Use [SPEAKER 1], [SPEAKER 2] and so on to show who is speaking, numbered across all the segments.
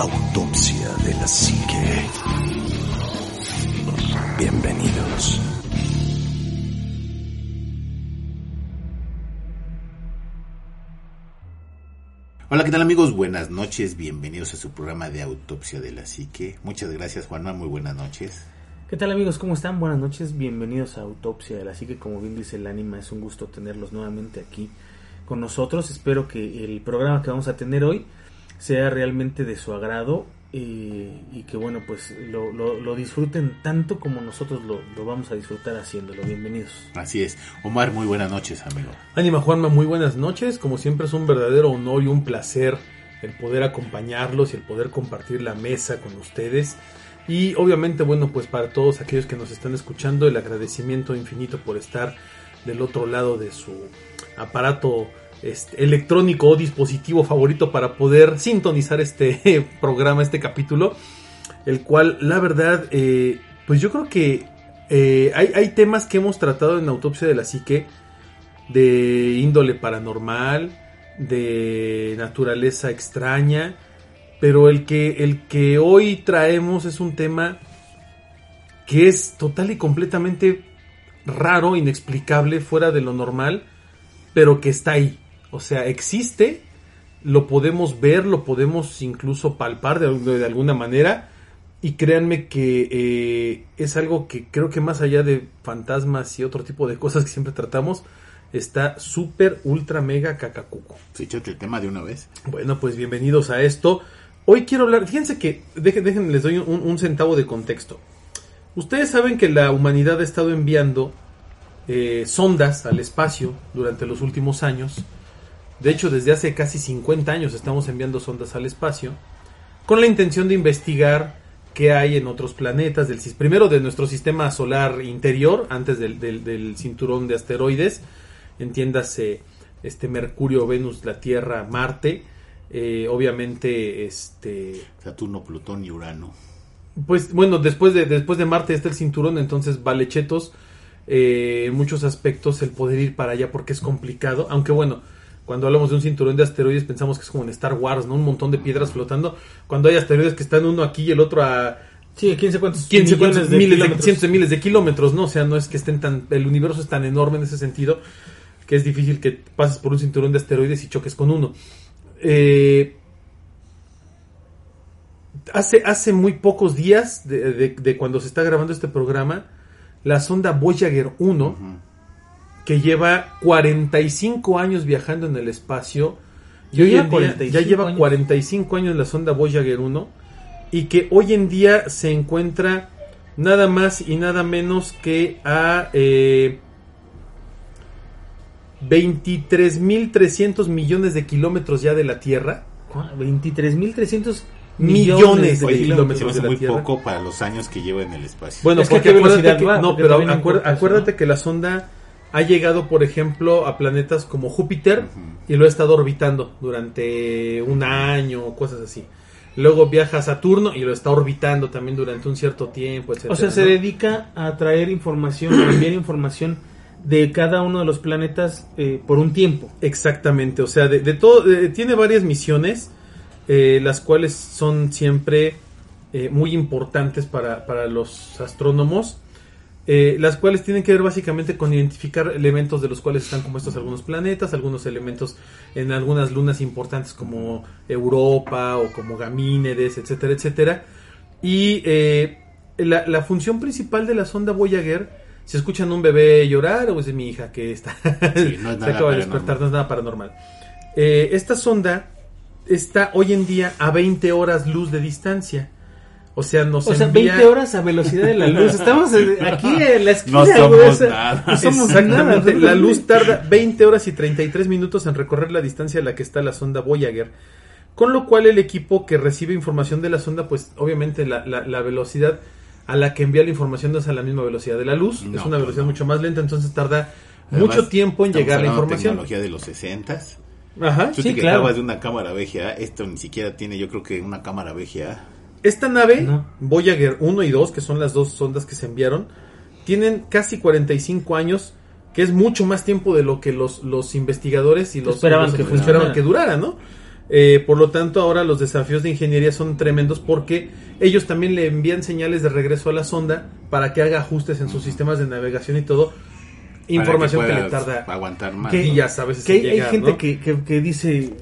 [SPEAKER 1] Autopsia de la Psique. Bienvenidos.
[SPEAKER 2] Hola, ¿qué tal amigos? Buenas noches, bienvenidos a su programa de Autopsia de la Psique. Muchas gracias Juanma, muy buenas noches.
[SPEAKER 3] ¿Qué tal amigos? ¿Cómo están? Buenas noches, bienvenidos a Autopsia de la Psique. Como bien dice el ánima, es un gusto tenerlos nuevamente aquí con nosotros. Espero que el programa que vamos a tener hoy sea realmente de su agrado y que bueno pues lo, lo- lo disfruten tanto como nosotros lo, lo vamos a disfrutar haciéndolo. Bienvenidos.
[SPEAKER 2] Así es. Omar, muy buenas noches, amigo.
[SPEAKER 4] Ánima Juanma, muy buenas noches. Como siempre es un verdadero honor y un placer el poder acompañarlos y el poder compartir la mesa con ustedes. Y obviamente, bueno, pues para todos aquellos que nos están escuchando, el agradecimiento infinito por estar del otro lado de su aparato este, electrónico o dispositivo favorito para poder sintonizar este programa, este capítulo, el cual la verdad, eh, pues yo creo que eh, hay, hay temas que hemos tratado en Autopsia de la Psique de índole paranormal, de naturaleza extraña, pero el que, el que hoy traemos es un tema que es total y completamente raro, inexplicable, fuera de lo normal, pero que está ahí. O sea, existe, lo podemos ver, lo podemos incluso palpar de, al- de alguna manera. Y créanme que eh, es algo que creo que más allá de fantasmas y otro tipo de cosas que siempre tratamos, está súper, ultra, mega cacacuco.
[SPEAKER 2] Se échate el tema de una vez.
[SPEAKER 4] Bueno, pues bienvenidos a esto. Hoy quiero hablar, fíjense que, dejen, dejen, les doy un, un centavo de contexto. Ustedes saben que la humanidad ha estado enviando eh, sondas al espacio durante los últimos años. De hecho, desde hace casi 50 años estamos enviando sondas al espacio con la intención de investigar qué hay en otros planetas, del, primero de nuestro sistema solar interior, antes del, del- del cinturón de asteroides, entiéndase este Mercurio, Venus, la Tierra, Marte, eh, obviamente este
[SPEAKER 2] Saturno, Plutón y Urano.
[SPEAKER 4] pues bueno, después de, después de Marte está el cinturón, entonces vale chetos eh, en muchos aspectos el poder ir para allá porque es complicado, aunque bueno, cuando hablamos de un cinturón de asteroides pensamos que es como en Star Wars, ¿no? Un montón de piedras flotando, cuando hay asteroides que están uno aquí y el otro a
[SPEAKER 3] Sí, quién sé cuántos,
[SPEAKER 4] quién
[SPEAKER 3] millones
[SPEAKER 4] cuántos miles de,
[SPEAKER 3] kilómetros.
[SPEAKER 4] cientos de miles de kilómetros, ¿no? O sea, no es que estén tan, el universo es tan enorme en ese sentido que es difícil que pases por un cinturón de asteroides y choques con uno. Eh, hace, hace muy pocos días de, de- de cuando se está grabando este programa, la sonda Voyager 1,
[SPEAKER 2] Ujú.
[SPEAKER 4] Que lleva 45 años viajando en el espacio, y
[SPEAKER 3] Ya
[SPEAKER 4] hoy
[SPEAKER 3] lleva
[SPEAKER 4] en día-
[SPEAKER 3] 45
[SPEAKER 4] ya lleva
[SPEAKER 3] años.
[SPEAKER 4] 45 años la sonda Voyager 1, y que hoy en día se encuentra nada más y nada menos que a eh, 23.300 millones de kilómetros ya de la Tierra.
[SPEAKER 3] ¿Cuá? 23.300
[SPEAKER 4] Millones
[SPEAKER 3] millones
[SPEAKER 4] de
[SPEAKER 2] Oye,
[SPEAKER 4] kilómetros
[SPEAKER 2] se me hace
[SPEAKER 4] de la
[SPEAKER 2] muy
[SPEAKER 4] Tierra.
[SPEAKER 2] poco para los años que lleva en el espacio.
[SPEAKER 4] Bueno,
[SPEAKER 3] Es
[SPEAKER 4] porque acuérdate que,
[SPEAKER 3] va,
[SPEAKER 4] no,
[SPEAKER 3] porque
[SPEAKER 4] pero acuérdate que la sonda ha llegado, por ejemplo, a planetas como Júpiter y lo ha estado orbitando durante un año o cosas así. Luego viaja a Saturno y lo está orbitando también durante un cierto tiempo, etcétera.
[SPEAKER 3] O sea, se
[SPEAKER 4] ¿no?
[SPEAKER 3] dedica a traer información, a enviar información de cada uno de los planetas eh, por un tiempo.
[SPEAKER 4] Exactamente, o sea, de, de todo, de- tiene varias misiones, eh, las cuales son siempre eh, muy importantes para, para los astrónomos, eh, las cuales tienen que ver básicamente con identificar elementos de los cuales están compuestos algunos planetas, algunos elementos en algunas lunas importantes como Europa o como Gamínedes, etcétera, etcétera. Y eh, la, la función principal de la sonda Voyager, si escuchan un bebé llorar, o es mi hija que está
[SPEAKER 2] Sí, no es
[SPEAKER 4] se acaba de despertar, no es nada paranormal. Eh, esta sonda está hoy en día a 20 horas luz de distancia. O sea, nos
[SPEAKER 3] O sea,
[SPEAKER 4] envía...
[SPEAKER 3] 20 horas a velocidad de la luz. Estamos aquí en la esquina.
[SPEAKER 2] No somos
[SPEAKER 3] güey, o sea,
[SPEAKER 2] nada.
[SPEAKER 3] No somos
[SPEAKER 4] Exactamente,
[SPEAKER 3] nada.
[SPEAKER 4] la luz tarda 20 horas y 33 minutos en recorrer la distancia a la que está la sonda Voyager. Con lo cual el equipo que recibe información de la sonda, pues obviamente la, la- la velocidad a la que envía la información no es a la misma velocidad de la luz,
[SPEAKER 2] No,
[SPEAKER 4] es una velocidad
[SPEAKER 2] no.
[SPEAKER 4] mucho más lenta, entonces tarda
[SPEAKER 2] Además,
[SPEAKER 4] mucho tiempo en llegar la información.
[SPEAKER 2] tecnología de los 60
[SPEAKER 4] Ajá.
[SPEAKER 2] Tú
[SPEAKER 3] Sí,
[SPEAKER 2] te
[SPEAKER 3] claro.
[SPEAKER 2] de una cámara VGA, esto ni siquiera tiene, yo creo que una cámara VGA.
[SPEAKER 4] Esta nave,
[SPEAKER 3] No.
[SPEAKER 4] Voyager 1 y 2, que son las dos sondas que se enviaron, tienen casi 45 años, que es mucho más tiempo de lo que los, los investigadores y los
[SPEAKER 3] Esperaban
[SPEAKER 4] los
[SPEAKER 3] que
[SPEAKER 4] esperaban que durara, ¿no? Eh, por lo tanto, ahora los desafíos de ingeniería son tremendos porque ellos también le envían señales de regreso a la sonda para que haga ajustes en sus sistemas de navegación y todo. Información que, le tarda.
[SPEAKER 2] aguantar más.
[SPEAKER 3] Que-
[SPEAKER 4] Y ya sabes
[SPEAKER 3] que hay, gente
[SPEAKER 4] ¿no?
[SPEAKER 3] que, que- que dice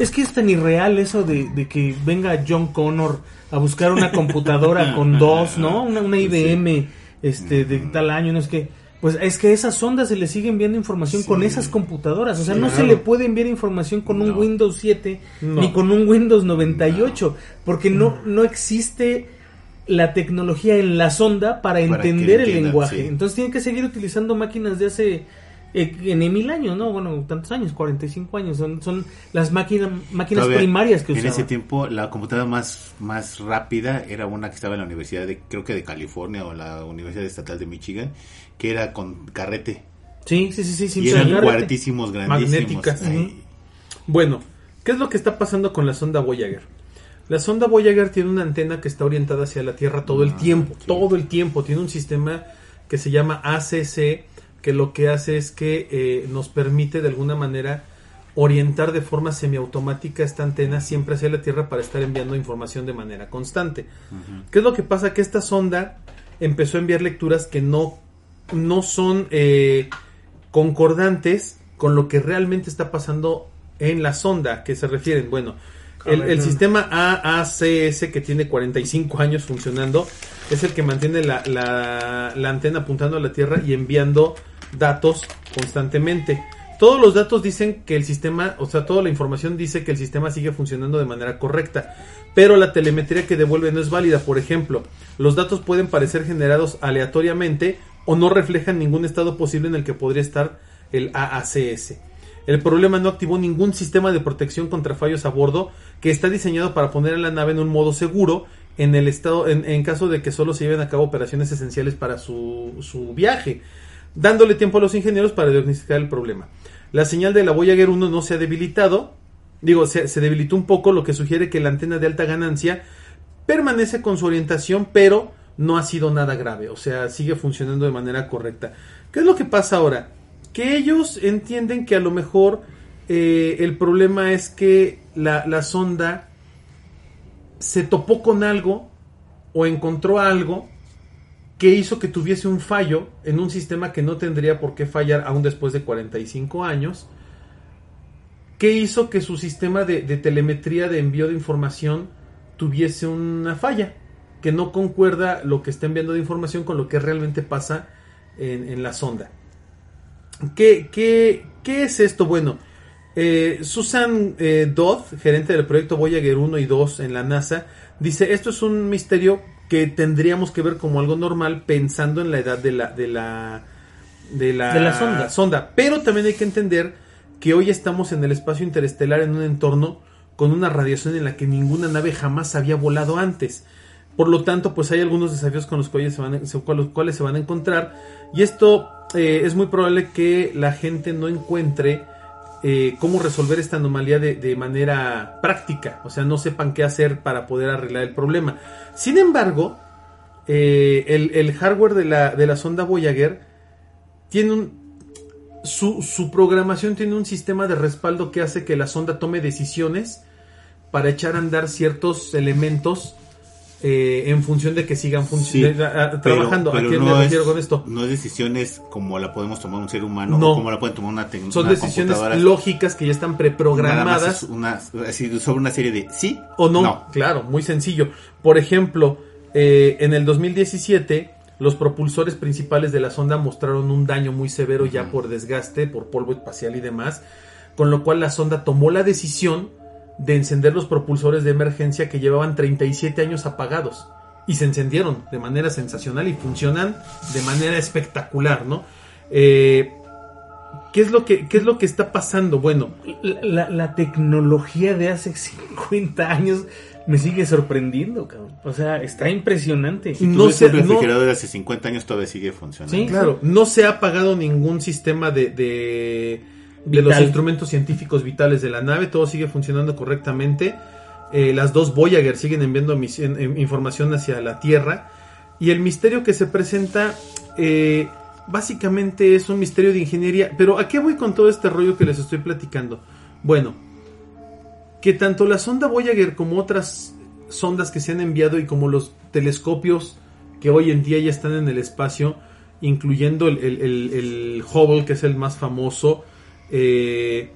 [SPEAKER 3] es que es tan irreal eso de, de que venga John Connor a buscar una computadora con dos no una, una IBM este de tal año no es que pues es que esas sondas se le sigue enviando información con esas computadoras. O sea no se le puede enviar información con un
[SPEAKER 2] No.
[SPEAKER 3] Windows 7
[SPEAKER 4] No.
[SPEAKER 3] ni con un Windows 98 porque no no existe la tecnología en la sonda para entender el lenguaje.
[SPEAKER 2] sí.
[SPEAKER 3] entonces tienen que seguir utilizando máquinas de hace en mil años, ¿no? Bueno, tantos años, 45 años. Son, son las máquinas máquinas
[SPEAKER 2] Todavía,
[SPEAKER 3] primarias que
[SPEAKER 2] en
[SPEAKER 3] usaban.
[SPEAKER 2] ese tiempo la computadora más más rápida era una que estaba en la universidad de creo que de California o la Universidad Estatal de Michigan que era con carrete
[SPEAKER 3] Sí, sí, sí, sí. sin
[SPEAKER 2] y eran cuartísimos grandísimos
[SPEAKER 4] Magnéticas. Bueno, ¿qué es lo que está pasando con la sonda Voyager? La sonda Voyager tiene una antena que está orientada hacia la Tierra todo el
[SPEAKER 2] Ah,
[SPEAKER 4] tiempo,
[SPEAKER 2] sí.
[SPEAKER 4] todo el tiempo. Tiene un sistema que se llama ACC, que lo que hace es que eh, nos permite de alguna manera orientar de forma semiautomática esta antena siempre hacia la Tierra para estar enviando información de manera constante. ¿Qué es lo que pasa? Que esta sonda empezó a enviar lecturas que no, no son eh, concordantes con lo que realmente está pasando en la sonda. ¿A qué se refieren? Bueno, el, el sistema AACS que tiene 45 años funcionando es el que mantiene la, la- la antena apuntando a la Tierra y enviando datos constantemente. Todos los datos dicen que el sistema, o sea, toda la información dice que el sistema sigue funcionando de manera correcta, pero la telemetría que devuelve no es válida. Por ejemplo, los datos pueden parecer generados aleatoriamente o no reflejan ningún estado posible en el que podría estar el AACS. El problema no activó ningún sistema de protección contra fallos a bordo que está diseñado para poner a la nave en un modo seguro en el estado en, caso de que solo se lleven a cabo operaciones esenciales para su, su viaje, dándole tiempo a los ingenieros para diagnosticar el problema. La señal de la Voyager 1 no se ha debilitado, digo, se, debilitó un poco, lo que sugiere que la antena de alta ganancia permanece con su orientación, pero no ha sido nada grave, o sea, sigue funcionando de manera correcta. ¿Qué es lo que pasa ahora? Que ellos entienden que a lo mejor eh, el problema es que la sonda se topó con algo o encontró algo que hizo que tuviese un fallo en un sistema que no tendría por qué fallar aún después de 45 años, que hizo que su sistema de, telemetría de envío de información tuviese una falla, que no concuerda lo que está enviando de información con lo que realmente pasa en, la sonda. ¿Qué, qué, qué es esto? Bueno, eh, Susan eh, Dodd, gerente del proyecto Voyager 1 y 2 en la NASA, dice, esto es un misterio que tendríamos que ver como algo normal pensando en la edad de la, de la, de la,
[SPEAKER 3] De la sonda.
[SPEAKER 4] Pero también hay que entender que hoy estamos en el espacio interestelar en un entorno con una radiación en la que ninguna nave jamás había volado antes. Por lo tanto, pues hay algunos desafíos con los cuales se van a, con los cuales se van a encontrar. Y esto eh, es muy probable que la gente no encuentre eh, cómo resolver esta anomalía de, de manera práctica. O sea, no sepan qué hacer para poder arreglar el problema. Sin embargo, eh, el, el hardware de la, de la sonda Voyager tiene un, su, su programación tiene un sistema de respaldo que hace que la sonda tome decisiones para echar a andar ciertos elementos eh, en función de que sigan
[SPEAKER 2] Sí,
[SPEAKER 4] de- a- a-
[SPEAKER 2] pero-
[SPEAKER 4] trabajando.
[SPEAKER 2] pero
[SPEAKER 4] ¿A qué
[SPEAKER 2] no
[SPEAKER 4] me
[SPEAKER 2] es-
[SPEAKER 4] refiero con esto?
[SPEAKER 2] No es decisiones como la podemos tomar un ser humano
[SPEAKER 4] No.
[SPEAKER 2] o como la puede tomar una tecnología.
[SPEAKER 4] Son decisiones lógicas que ya están preprogramadas.
[SPEAKER 2] Una, sobre una serie de sí
[SPEAKER 4] o no, Claro, muy sencillo. Por ejemplo, eh, en el 2017, los propulsores principales de la sonda mostraron un daño muy severo ya por desgaste, por polvo espacial y demás, con lo cual la sonda tomó la decisión de encender los propulsores de emergencia que llevaban 37 años apagados. Y se encendieron de manera sensacional y funcionan de manera espectacular, ¿no? Eh, ¿qué, es lo que, ¿Qué es lo que está pasando? Bueno,
[SPEAKER 3] La, la- la tecnología de hace 50 años me sigue sorprendiendo, cabrón. O sea, está impresionante.
[SPEAKER 2] Si tú
[SPEAKER 4] No
[SPEAKER 2] ves
[SPEAKER 4] sé,
[SPEAKER 2] un
[SPEAKER 4] no-
[SPEAKER 2] refrigerador de hace 50 años todavía sigue funcionando.
[SPEAKER 3] Sí.
[SPEAKER 4] Claro, no se ha apagado ningún sistema de, de, de los instrumentos científicos vitales de la nave, todo sigue funcionando correctamente. Eh, las dos Voyager siguen enviando misión- información hacia la Tierra. Y el misterio que se presenta, eh, básicamente es un misterio de ingeniería. Pero ¿a qué voy con todo este rollo que les estoy platicando? Bueno, que tanto la sonda Voyager como otras sondas que se han enviado y como los telescopios que hoy en día ya están en el espacio, incluyendo el, el- el- el Hubble, que es el más famoso, eh,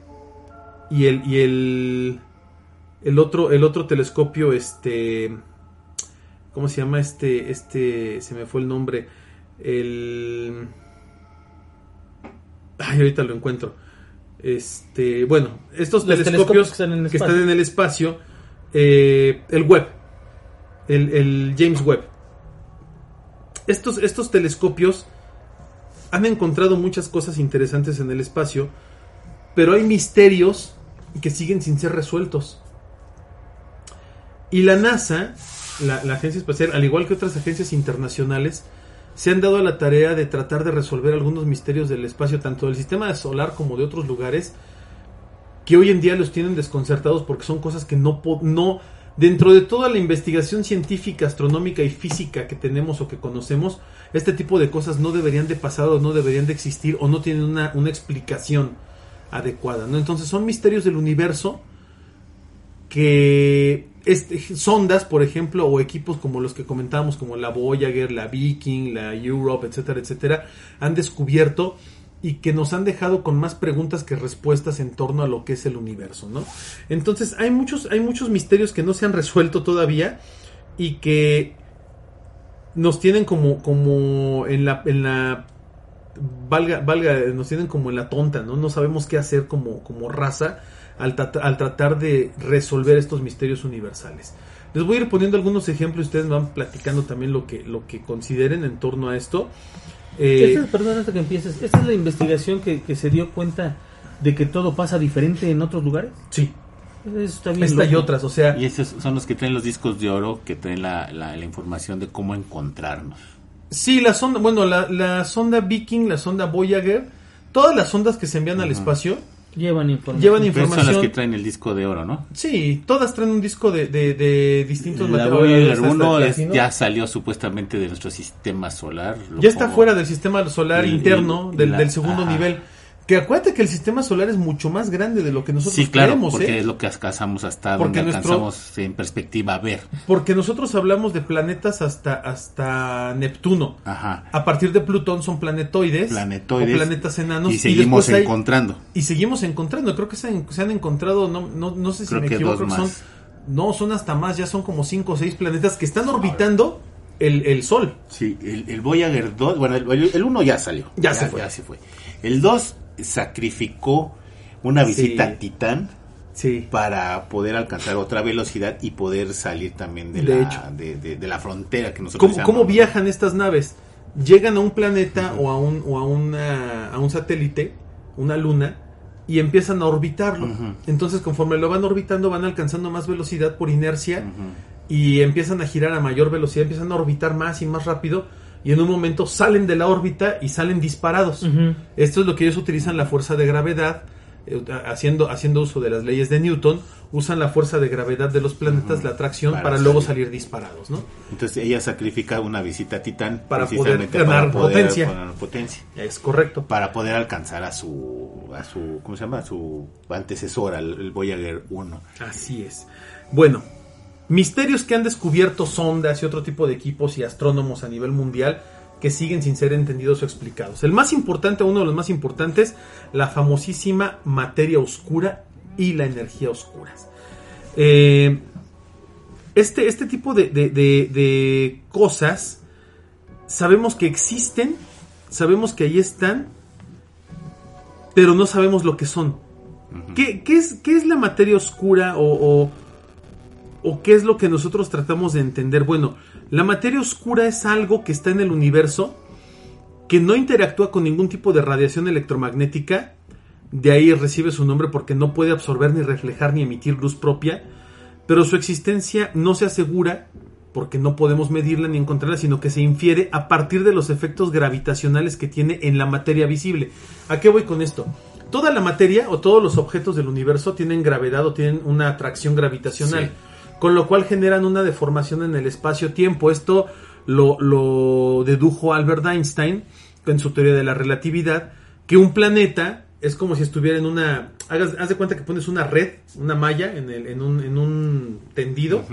[SPEAKER 4] y el, y el, el otro, el otro telescopio, este, ¿cómo se llama este, este, se me fue el nombre, el, ay, ahorita lo encuentro, este, bueno, estos
[SPEAKER 3] Los
[SPEAKER 4] telescopios
[SPEAKER 3] telescopios que están en el espacio.
[SPEAKER 4] están en el espacio, eh, el Webb, el, el James Webb. Estos, estos telescopios han encontrado muchas cosas interesantes en el espacio, pero hay misterios que siguen sin ser resueltos. Y la NASA, la, agencia espacial, al igual que otras agencias internacionales, se han dado a la tarea de tratar de resolver algunos misterios del espacio, tanto del sistema solar como de otros lugares, que hoy en día los tienen desconcertados porque son cosas que no, no dentro de toda la investigación científica, astronómica y física que tenemos o que conocemos, este tipo de cosas no deberían de pasar o no deberían de existir o no tienen una, una explicación adecuada. ¿no? Entonces son misterios del universo que este, sondas, por ejemplo, o equipos como los que comentábamos, como la Voyager, la Viking, la Europe, etcétera, etcétera, han descubierto y que nos han dejado con más preguntas que respuestas en torno a lo que es el universo, ¿no? Entonces hay muchos, hay muchos misterios que no se han resuelto todavía y que nos tienen como, como en la, en la valga, valga, nos tienen como en la tonta, ¿no? No sabemos qué hacer como, como raza al, al tratar de resolver estos misterios universales. Les voy a ir poniendo algunos ejemplos y ustedes me van platicando también lo que, lo que consideren en torno a esto. Eh,
[SPEAKER 3] Esta es- perdón, antes que empieces. ¿Esta es la investigación que, que se dio cuenta de que todo pasa diferente en otros lugares?
[SPEAKER 4] sí,
[SPEAKER 3] Eso está bien.
[SPEAKER 4] esta y otras, o sea,
[SPEAKER 2] Y esos son los que traen los discos de oro, que traen la, la, la información de cómo encontrarnos.
[SPEAKER 4] Sí, la sonda, bueno, la, la sonda Viking, la sonda Voyager, todas las sondas que se envían al espacio,
[SPEAKER 3] Llevan información.
[SPEAKER 4] Llevan
[SPEAKER 2] Pero son las
[SPEAKER 4] información.
[SPEAKER 2] que traen el disco de oro, ¿no?
[SPEAKER 4] sí, todas traen un disco de, de, de distintos
[SPEAKER 2] La
[SPEAKER 4] materiales.
[SPEAKER 2] Voyager 1 es- ya salió supuestamente de nuestro sistema solar.
[SPEAKER 4] Ya está fuera del sistema solar
[SPEAKER 2] Y-
[SPEAKER 4] interno,
[SPEAKER 2] y
[SPEAKER 4] del,
[SPEAKER 2] la-
[SPEAKER 4] del segundo
[SPEAKER 2] ajá.
[SPEAKER 4] nivel. Que acuérdate que el sistema solar es mucho más grande de lo que nosotros
[SPEAKER 2] Sí, claro,
[SPEAKER 4] creemos,
[SPEAKER 2] porque
[SPEAKER 4] ¿eh?
[SPEAKER 2] es lo que alcanzamos hasta
[SPEAKER 4] Porque
[SPEAKER 2] donde
[SPEAKER 4] nuestro-
[SPEAKER 2] alcanzamos en perspectiva a ver.
[SPEAKER 4] Porque nosotros hablamos de planetas hasta, hasta Neptuno.
[SPEAKER 2] Ajá.
[SPEAKER 4] A partir de Plutón son planetoides,
[SPEAKER 2] Planetoides.
[SPEAKER 4] o planetas enanos.
[SPEAKER 2] y seguimos
[SPEAKER 4] hay-
[SPEAKER 2] encontrando.
[SPEAKER 4] y seguimos encontrando. Creo que se han, se han encontrado, no, no, no sé si
[SPEAKER 2] Creo
[SPEAKER 4] me
[SPEAKER 2] que
[SPEAKER 4] equivoco,
[SPEAKER 2] dos
[SPEAKER 4] son, no, son hasta más, ya son como cinco o seis planetas que están orbitando el, el Sol.
[SPEAKER 2] Sí, el, el Voyager 2, bueno, el, el 1 ya salió.
[SPEAKER 4] Ya se fue.
[SPEAKER 2] Ya se fue. El 2 sacrificó una visita
[SPEAKER 4] Sí.
[SPEAKER 2] a Titán
[SPEAKER 4] Sí.
[SPEAKER 2] para poder alcanzar otra velocidad y poder salir también de,
[SPEAKER 4] De
[SPEAKER 2] la, de, de- de la frontera que nosotros
[SPEAKER 4] ¿Cómo, cómo viajan estas naves? Llegan a un planeta o, a un, o a, una, a un satélite, una luna, y empiezan a orbitarlo. Entonces, conforme lo van orbitando, van alcanzando más velocidad por inercia y empiezan a girar a mayor velocidad, empiezan a orbitar más y más rápido. Y en un momento salen de la órbita y salen disparados. Esto es lo que ellos utilizan la fuerza de gravedad, eh, haciendo, haciendo uso de las leyes de Newton, usan la fuerza de gravedad de los planetas, la atracción,
[SPEAKER 2] Para
[SPEAKER 4] para, luego
[SPEAKER 2] salir.
[SPEAKER 4] disparados, ¿no?
[SPEAKER 2] Entonces ella sacrifica una visita a Titán
[SPEAKER 4] Para poder ganar
[SPEAKER 2] para poder
[SPEAKER 4] potencia.
[SPEAKER 2] potencia.
[SPEAKER 4] Es correcto.
[SPEAKER 2] Para poder alcanzar a su, a su, ¿cómo se llama? A su antecesor, al el Voyager 1.
[SPEAKER 4] Así es. Bueno, misterios que han descubierto sondas y otro tipo de equipos y astrónomos a nivel mundial que siguen sin ser entendidos o explicados. El más importante, uno de los más importantes, la famosísima materia oscura y la energía oscuras. Eh, este, este tipo de, de- de- de cosas sabemos que existen, sabemos que ahí están, pero no sabemos lo que son. ¿Qué, qué es, qué es la materia oscura o, o, o qué es lo que nosotros tratamos de entender? Bueno, la materia oscura es algo que está en el universo que no interactúa con ningún tipo de radiación electromagnética, de ahí recibe su nombre porque no puede absorber ni reflejar ni emitir luz propia, pero su existencia no se asegura porque no podemos medirla ni encontrarla, sino que se infiere a partir de los efectos gravitacionales que tiene en la materia visible. ¿A qué voy con esto? Toda la materia o todos los objetos del universo tienen gravedad o tienen una atracción gravitacional. Con lo cual generan una deformación en el espacio-tiempo. Esto lo, lo dedujo Albert Einstein en su teoría de la relatividad, que un planeta es como si estuviera en una... Hagas, haz de cuenta que pones una red, una malla en, el, en, un, en un tendido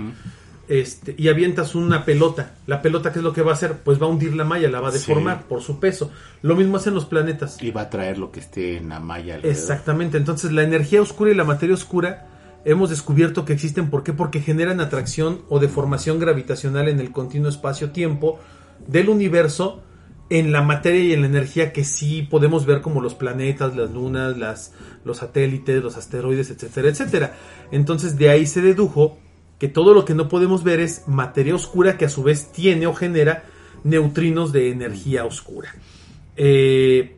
[SPEAKER 4] este, y avientas una pelota. La pelota, ¿qué es lo que va a hacer? Pues va a hundir la malla, la va a deformar
[SPEAKER 2] Sí.
[SPEAKER 4] por su peso. Lo mismo hacen los planetas.
[SPEAKER 2] Y va a traer lo que esté en la malla. alrededor.
[SPEAKER 4] Exactamente. Entonces, la energía oscura y la materia oscura hemos descubierto que existen. ¿Por qué? Porque generan atracción o deformación gravitacional en el continuo espacio-tiempo del universo en la materia y en la energía que sí podemos ver como los planetas, las lunas, las, los satélites, los asteroides, etcétera, etcétera. Entonces, de ahí se dedujo que todo lo que no podemos ver es materia oscura que a su vez tiene o genera neutrinos de energía oscura. Eh,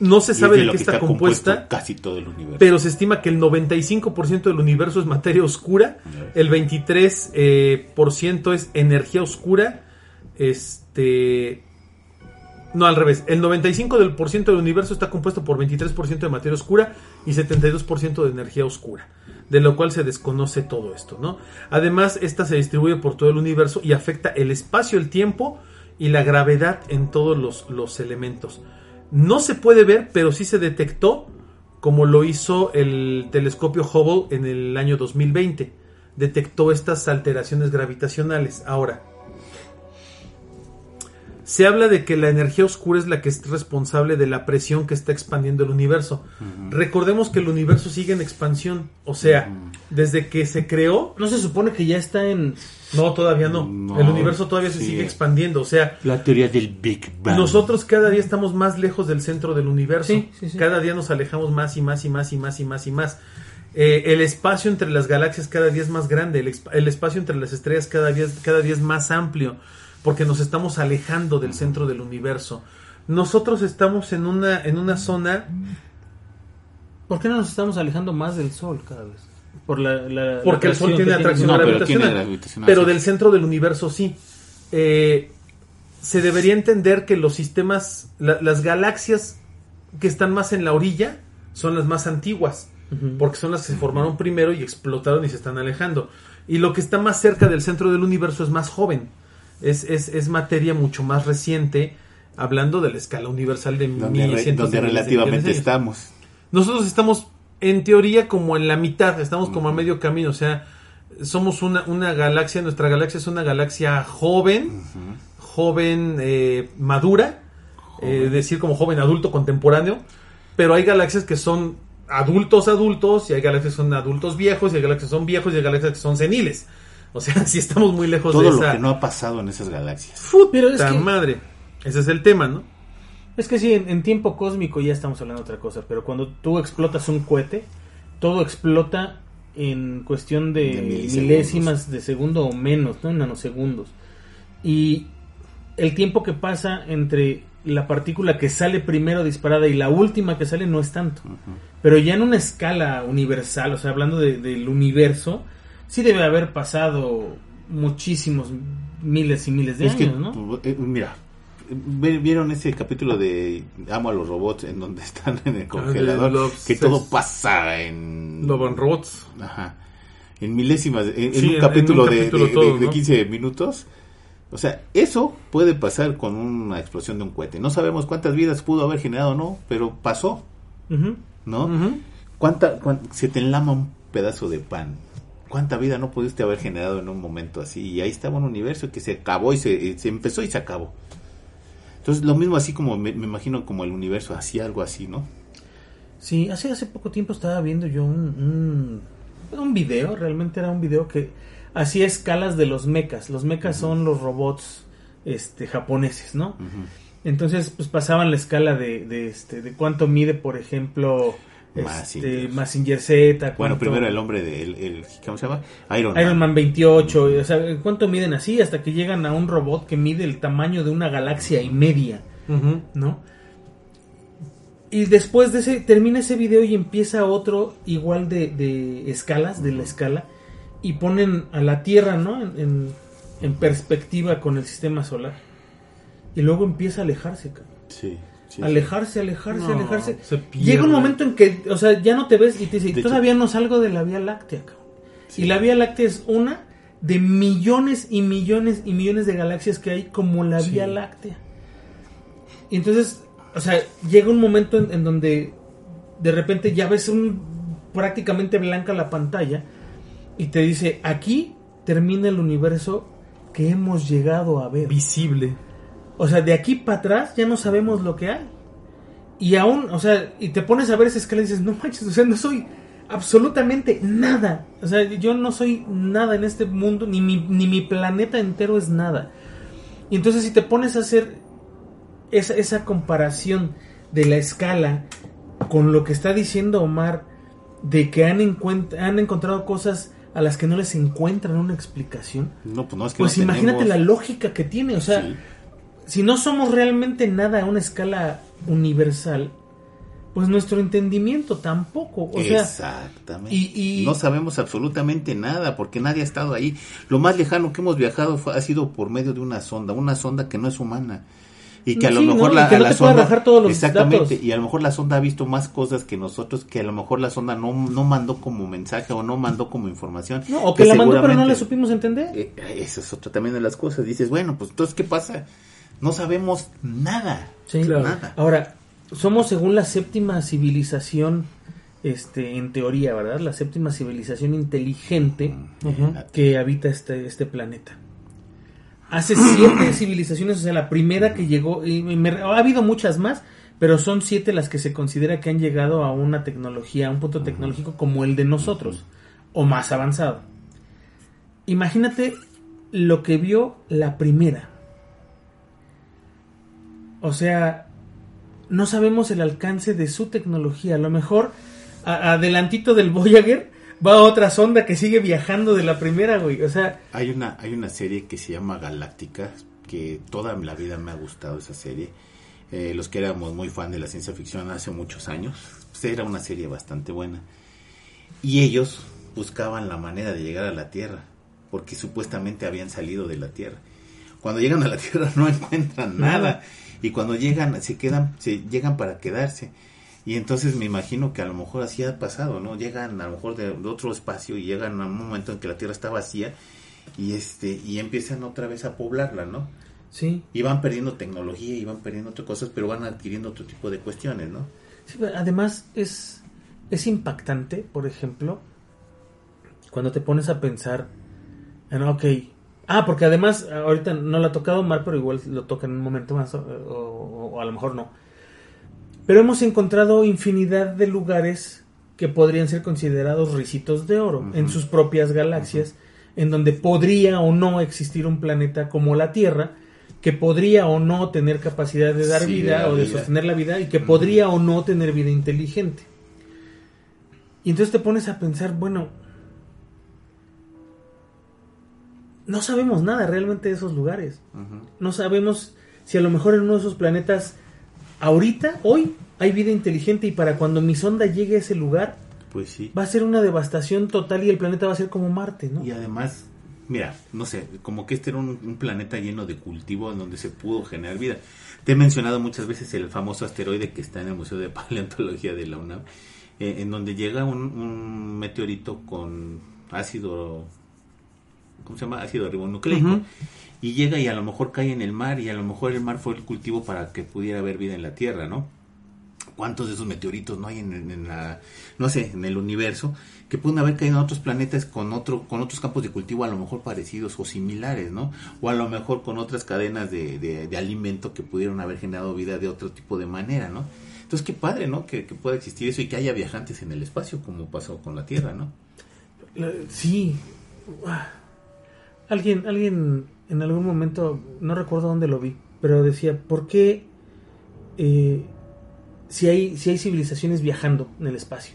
[SPEAKER 4] no se
[SPEAKER 2] es
[SPEAKER 4] sabe de qué está, compuesta,
[SPEAKER 2] casi todo el universo.
[SPEAKER 4] pero se estima que el 95% del universo es materia oscura, el 23% eh, por ciento es energía oscura, este... No, al revés. El 95% del, por ciento del universo está compuesto por 23% de materia oscura y 72% de energía oscura, de lo cual se desconoce todo esto, ¿no? Además, esta se distribuye por todo el universo y afecta el espacio, el tiempo y la gravedad en todos los, los elementos. No se puede ver, pero sí se detectó como lo hizo el telescopio Hubble en el año 2020. Detectó estas alteraciones gravitacionales. Ahora, se habla de que la energía oscura es la que es responsable de la presión que está expandiendo el universo. Recordemos que el universo sigue en expansión. O sea, desde que se creó...
[SPEAKER 3] No se supone que ya está en...
[SPEAKER 4] No, todavía no.
[SPEAKER 2] No,
[SPEAKER 4] el universo todavía se sigue expandiendo. O sea,
[SPEAKER 2] La teoría del Big Bang.
[SPEAKER 4] nosotros cada día estamos más lejos del centro del universo.
[SPEAKER 3] Sí, sí, sí.
[SPEAKER 4] Cada día nos alejamos más y más y más y más y más y más. Eh, el espacio entre las galaxias cada día es más grande. El, el espacio entre las estrellas cada día, cada día es más amplio. Porque nos estamos alejando del centro del universo. Nosotros estamos en una, en una zona.
[SPEAKER 3] ¿Por qué no nos estamos alejando más del Sol cada vez? Por la, la-
[SPEAKER 4] Porque
[SPEAKER 3] la
[SPEAKER 4] el Sol
[SPEAKER 3] atracción
[SPEAKER 4] tiene atracción
[SPEAKER 2] No, pero
[SPEAKER 4] gravitacional.
[SPEAKER 2] tiene gravitacional,
[SPEAKER 4] Pero del centro del universo sí. Eh, se debería entender que los sistemas, la- las galaxias que están más en la orilla son las más antiguas, porque son las que se formaron primero y explotaron y se están alejando. Y lo que está más cerca del centro del universo es más joven, es, es, es materia mucho más reciente, hablando de la escala universal de
[SPEAKER 2] donde, re-
[SPEAKER 4] 1100
[SPEAKER 2] donde relativamente estamos.
[SPEAKER 4] Nosotros estamos, en teoría, como en la mitad, estamos como a medio camino, o sea, somos una, una galaxia, nuestra galaxia es una galaxia joven, joven, eh, madura, eh, decir como joven adulto contemporáneo, pero hay galaxias que son adultos adultos, y hay galaxias que son adultos viejos, y hay galaxias que son viejos, y hay galaxias que son seniles. O sea, sí estamos muy lejos
[SPEAKER 2] Todo
[SPEAKER 4] de
[SPEAKER 2] lo
[SPEAKER 4] esa...
[SPEAKER 2] que no ha pasado en esas galaxias.
[SPEAKER 4] ¡Puta
[SPEAKER 3] Pero es que-
[SPEAKER 4] madre! Ese es el tema, ¿no?
[SPEAKER 3] Es que sí, en, en tiempo cósmico ya estamos hablando de otra cosa, pero cuando tú explotas un cohete, todo explota en cuestión de, milésimas de segundo o menos, ¿no? En nanosegundos. Y el tiempo que pasa entre la partícula que sale primero disparada y la última que sale no es tanto. Pero ya en una escala universal, o sea, hablando de- del universo, sí debe haber pasado muchísimos miles y miles de
[SPEAKER 2] es que,
[SPEAKER 3] años, ¿no?
[SPEAKER 2] eh, mira, ¿vi- ¿vieron ese capítulo de Amo a los robots en donde están en el congelador?
[SPEAKER 4] Love
[SPEAKER 2] que todo pasa en...
[SPEAKER 4] Love and Robots.
[SPEAKER 2] Ajá. En milésimas, en, en
[SPEAKER 4] Sí, en-
[SPEAKER 2] un
[SPEAKER 4] en
[SPEAKER 2] capítulo,
[SPEAKER 4] un
[SPEAKER 2] de-
[SPEAKER 4] capítulo
[SPEAKER 2] de,
[SPEAKER 4] todo,
[SPEAKER 2] de- de
[SPEAKER 4] ¿no?
[SPEAKER 2] 15 minutos. O sea, eso puede pasar con una explosión de un cohete. No sabemos cuántas vidas pudo haber generado o no, pero pasó. ¿no? ¿Cuánta, cuán- se te enlama un pedazo de pan? ¿Cuánta vida no pudiste haber generado en un momento así? Y ahí estaba un universo que se acabó y se, empezó y se acabó. Entonces, lo mismo así como me, me imagino como el universo, así algo así, ¿no?
[SPEAKER 3] Sí, hace, hace poco tiempo estaba viendo yo un, un, un video, realmente era un video que hacía escalas de los mechas. Los mechas son los robots este, japoneses, ¿no? Entonces, pues pasaban la escala de, de, este, de cuánto mide, por ejemplo. Este, Mazinger Z.
[SPEAKER 2] Bueno, primero el hombre de... el- el- ¿Cómo se llama? Iron Man.
[SPEAKER 3] Iron Man 28, o sea, cuánto miden así hasta que llegan a un robot que mide el tamaño de una galaxia y media. ¿no? Y después de ese, termina ese video y empieza otro igual de, de escalas, de la escala, y ponen a la Tierra, ¿no? En, en- en perspectiva con el sistema solar. Y luego empieza a alejarse, cabrón.
[SPEAKER 2] Sí. Sí,
[SPEAKER 3] alejarse, alejarse,
[SPEAKER 4] No,
[SPEAKER 3] alejarse.
[SPEAKER 4] se
[SPEAKER 3] Llega un momento en que, o sea, ya no te ves y te dice,
[SPEAKER 2] hecho-
[SPEAKER 3] todavía no salgo de la Vía Láctea, cabrón.
[SPEAKER 2] Sí.
[SPEAKER 3] Y la Vía Láctea es una de millones y millones y millones de galaxias que hay como la
[SPEAKER 4] Sí.
[SPEAKER 3] Vía Láctea. Y entonces o sea, llega un momento en, en donde de repente ya ves un prácticamente blanca la pantalla y te dice, aquí termina el universo que hemos llegado a ver.
[SPEAKER 4] Visible.
[SPEAKER 3] O sea, de aquí para atrás ya no sabemos lo que hay. Y aún, o sea, y te pones a ver esa escala y dices, no manches, o sea, no soy absolutamente nada. O sea, yo no soy nada en este mundo, ni mi, ni mi planeta entero es nada. Y entonces si te pones a hacer esa, esa comparación de la escala con lo que está diciendo Omar, de que han, encuent- han encontrado cosas a las que no les encuentran una explicación,
[SPEAKER 2] No, pues no es que
[SPEAKER 3] pues
[SPEAKER 2] no
[SPEAKER 3] imagínate
[SPEAKER 2] tenemos-
[SPEAKER 3] la lógica que tiene. O sea,
[SPEAKER 2] Sí.
[SPEAKER 3] Si no somos realmente nada a una escala universal, pues nuestro entendimiento tampoco. O sea,
[SPEAKER 2] Exactamente.
[SPEAKER 3] y- y-
[SPEAKER 2] No sabemos absolutamente nada porque nadie ha estado ahí. Lo más lejano que hemos viajado fue- ha sido por medio de una sonda, una sonda que no es humana. Y que a lo mejor
[SPEAKER 3] ¿no?
[SPEAKER 2] la,
[SPEAKER 3] que no
[SPEAKER 2] la
[SPEAKER 3] te
[SPEAKER 2] sonda.
[SPEAKER 3] todos los
[SPEAKER 2] exactamente.
[SPEAKER 3] datos.
[SPEAKER 2] Y a lo mejor la sonda ha visto más cosas que nosotros, que a lo mejor la sonda no, no mandó como mensaje o no mandó como información.
[SPEAKER 3] no, o que la mandó pero no la supimos entender.
[SPEAKER 2] Eh, Eso es otra también de las cosas. Dices, bueno, pues entonces, ¿qué pasa? No sabemos nada.
[SPEAKER 3] Sí,
[SPEAKER 4] Claro.
[SPEAKER 2] Nada.
[SPEAKER 3] Ahora, somos según la séptima civilización, este, en teoría, ¿verdad? La séptima civilización inteligente
[SPEAKER 4] Ujú.
[SPEAKER 3] que habita este, este planeta. Hace siete civilizaciones, o sea, la primera que llegó, y me- ha habido muchas más, pero son siete las que se considera que han llegado a una tecnología, a un punto tecnológico como el de nosotros, o más avanzado. Imagínate lo que vio la primera. O sea, no sabemos el alcance de su tecnología. A lo mejor, adelantito del Voyager, va otra sonda que sigue viajando de la primera, güey. O sea,
[SPEAKER 2] Hay una, hay una serie que se llama Galáctica, que toda la vida me ha gustado esa serie. Eh, los que éramos muy fan de la ciencia ficción hace muchos años, pues era una serie bastante buena. Y ellos buscaban la manera de llegar a la Tierra, porque supuestamente habían salido de la Tierra. Cuando llegan a la Tierra no encuentran nada.
[SPEAKER 3] Nada.
[SPEAKER 2] Y cuando llegan, se quedan, se llegan para quedarse. Y entonces me imagino que a lo mejor así ha pasado, ¿no? Llegan a lo mejor de, de otro espacio y llegan a un momento en que la Tierra está vacía y este y empiezan otra vez a poblarla, ¿no?
[SPEAKER 3] sí.
[SPEAKER 2] Y van perdiendo tecnología y van perdiendo otras cosas, pero van adquiriendo otro tipo de cuestiones, ¿no?
[SPEAKER 3] Sí, además es, es impactante, por ejemplo, cuando te pones a pensar en, ok, ah, porque además ahorita no lo ha tocado Mar, pero igual lo toca en un momento más, o, o- o a lo mejor no. Pero hemos encontrado infinidad de lugares que podrían ser considerados ricitos de oro en sus propias galaxias, en donde podría o no existir un planeta como la Tierra, que podría o no tener capacidad de dar
[SPEAKER 2] Sí,
[SPEAKER 3] vida o de
[SPEAKER 2] vida.
[SPEAKER 3] sostener la vida y que podría o no tener vida inteligente. Y entonces te pones a pensar, bueno, no sabemos nada realmente de esos lugares. No sabemos si a lo mejor en uno de esos planetas, ahorita, hoy, hay vida inteligente y para cuando mi sonda llegue a ese lugar,
[SPEAKER 2] Pues sí.
[SPEAKER 3] va a ser una devastación total y el planeta va a ser como Marte, ¿no?
[SPEAKER 2] Y además, mira, no sé, como que este era un, un planeta lleno de cultivo en donde se pudo generar vida. Te he mencionado muchas veces el famoso asteroide que está en el Museo de Paleontología de la UNAM, eh, en donde llega un, un meteorito con ácido, ¿cómo se llama? Ácido ribonucleico.
[SPEAKER 4] Ujú.
[SPEAKER 2] Y llega y a lo mejor cae en el mar y a lo mejor el mar fue el cultivo para que pudiera haber vida en la Tierra, ¿no? ¿Cuántos de esos meteoritos no hay en, en- en la, no sé, en el universo que pueden haber caído en otros planetas con otro, con otros campos de cultivo a lo mejor parecidos o similares, ¿no? O a lo mejor con otras cadenas de, de, de alimento que pudieron haber generado vida de otro tipo de manera, ¿no? Entonces qué padre, ¿no? Que, que pueda existir eso y que haya viajantes en el espacio como pasó con la Tierra, ¿no?
[SPEAKER 3] Sí. Alguien, alguien en algún momento, no recuerdo dónde lo vi, pero decía, ¿por qué eh, si, hay, si hay civilizaciones viajando en el espacio?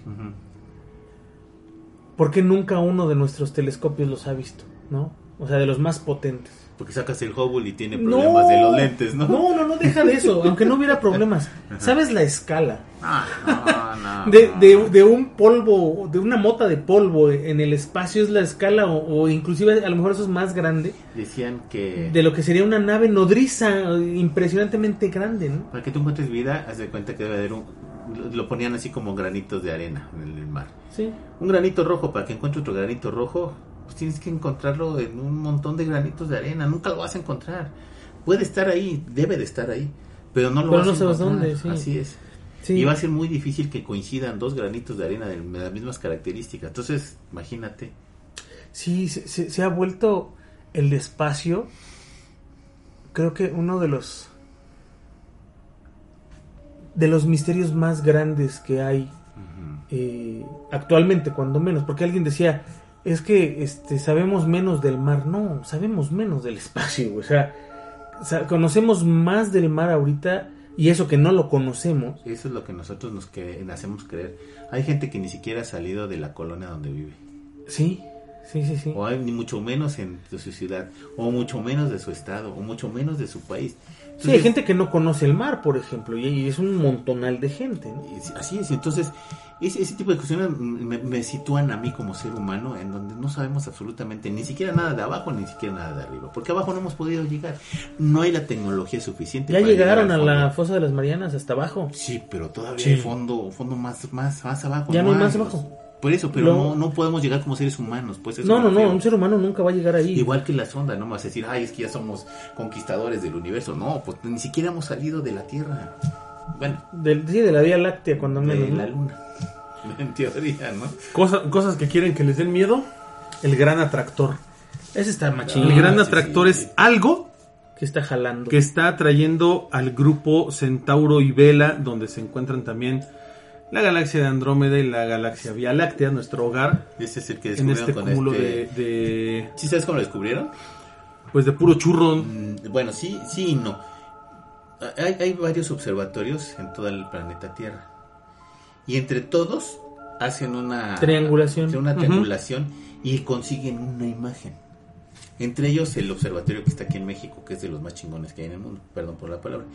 [SPEAKER 3] ¿Por qué nunca uno de nuestros telescopios los ha visto? ¿No? O sea, de los más potentes.
[SPEAKER 2] Porque sacas el Hubble y tiene problemas de los lentes, ¿no?
[SPEAKER 3] No, no, no, deja de eso, aunque no hubiera problemas. ¿Sabes la escala?
[SPEAKER 2] Ah, no, no,
[SPEAKER 3] De,
[SPEAKER 2] no.
[SPEAKER 3] de, de un polvo, de una mota de polvo en el espacio es la escala, o, o inclusive a lo mejor eso es más grande,
[SPEAKER 2] Decían que...
[SPEAKER 3] de lo que sería una nave nodriza impresionantemente grande, ¿no?
[SPEAKER 2] Para que tú encuentres vida, haz de cuenta que debe haber un... Lo ponían así como granitos de arena en el mar.
[SPEAKER 3] Sí.
[SPEAKER 2] Un granito rojo, para que encuentres otro granito rojo, pues tienes que encontrarlo en un montón de granitos de arena. Nunca lo vas a encontrar. Puede estar ahí, debe de estar ahí. pero no lo
[SPEAKER 3] Pero
[SPEAKER 2] vas
[SPEAKER 3] no
[SPEAKER 2] a
[SPEAKER 3] sabes
[SPEAKER 2] encontrar.
[SPEAKER 3] dónde, sí.
[SPEAKER 2] Así es.
[SPEAKER 3] Sí.
[SPEAKER 2] Y va a ser muy difícil que coincidan dos granitos de arena de las mismas características. Entonces, imagínate.
[SPEAKER 3] Sí, se, se- se ha vuelto el espacio, creo que uno de los de los misterios más grandes que hay eh, actualmente, cuando menos, porque alguien decía es que este sabemos menos del mar, no, sabemos menos del espacio, o sea, conocemos más del mar ahorita y eso que no lo conocemos,
[SPEAKER 2] Eso es lo que nosotros nos que, hacemos creer. Hay gente que ni siquiera ha salido de la colonia donde vive.
[SPEAKER 3] sí, sí, sí, sí.
[SPEAKER 2] O hay ni mucho menos en su ciudad. O mucho menos de su estado. O mucho menos de su país.
[SPEAKER 3] Sí, hay gente que no conoce el mar, por ejemplo, y, y es un montonal de gente, ¿no?
[SPEAKER 2] Y Así es, entonces ese, ese tipo de cuestiones me, me sitúan a mí como ser humano en donde no sabemos absolutamente ni siquiera nada de abajo ni siquiera nada de arriba, porque abajo no hemos podido llegar, no hay la tecnología suficiente.
[SPEAKER 3] Ya
[SPEAKER 2] para
[SPEAKER 3] llegaron a la fosa de las Marianas hasta abajo.
[SPEAKER 2] Sí, pero todavía
[SPEAKER 4] Sí.
[SPEAKER 2] hay fondo, fondo más, más, más abajo.
[SPEAKER 3] Ya no hay más abajo.
[SPEAKER 2] Por eso, pero no, no podemos llegar como seres humanos, pues eso
[SPEAKER 3] No, no, no, un ser humano nunca va a llegar ahí.
[SPEAKER 2] Igual que la sonda, no me vas a decir, ay, es que ya somos conquistadores del universo. No, pues ni siquiera hemos salido de la Tierra. Bueno,
[SPEAKER 3] Del, sí, de la Vía Láctea, cuando
[SPEAKER 2] de
[SPEAKER 3] menos. ¿no?
[SPEAKER 2] la Luna. En teoría, ¿no?
[SPEAKER 4] Cosa- cosas que quieren que les den miedo. El gran atractor.
[SPEAKER 3] Ese está machín.
[SPEAKER 4] El gran
[SPEAKER 2] sí,
[SPEAKER 4] atractor
[SPEAKER 2] sí.
[SPEAKER 4] es algo
[SPEAKER 3] Que está jalando.
[SPEAKER 4] que está atrayendo al grupo Centauro y Vela, donde se encuentran también la galaxia de Andrómeda y la galaxia Vía Láctea, nuestro hogar,
[SPEAKER 2] Ese es el que
[SPEAKER 4] en
[SPEAKER 2] descubrieron
[SPEAKER 4] este
[SPEAKER 2] con
[SPEAKER 4] cúmulo
[SPEAKER 2] este...
[SPEAKER 4] de, de,
[SPEAKER 2] ¿Sí sabes cómo lo descubrieron?
[SPEAKER 4] pues de puro churro.
[SPEAKER 2] Mm, Bueno, sí, sí y no. Hay, hay varios observatorios en todo el planeta Tierra. Y entre todos hacen una
[SPEAKER 3] Triangulación.
[SPEAKER 2] hacen Una triangulación y consiguen una imagen. Entre ellos el observatorio que está aquí en México, que es de los más chingones que hay en el mundo, perdón por la palabra.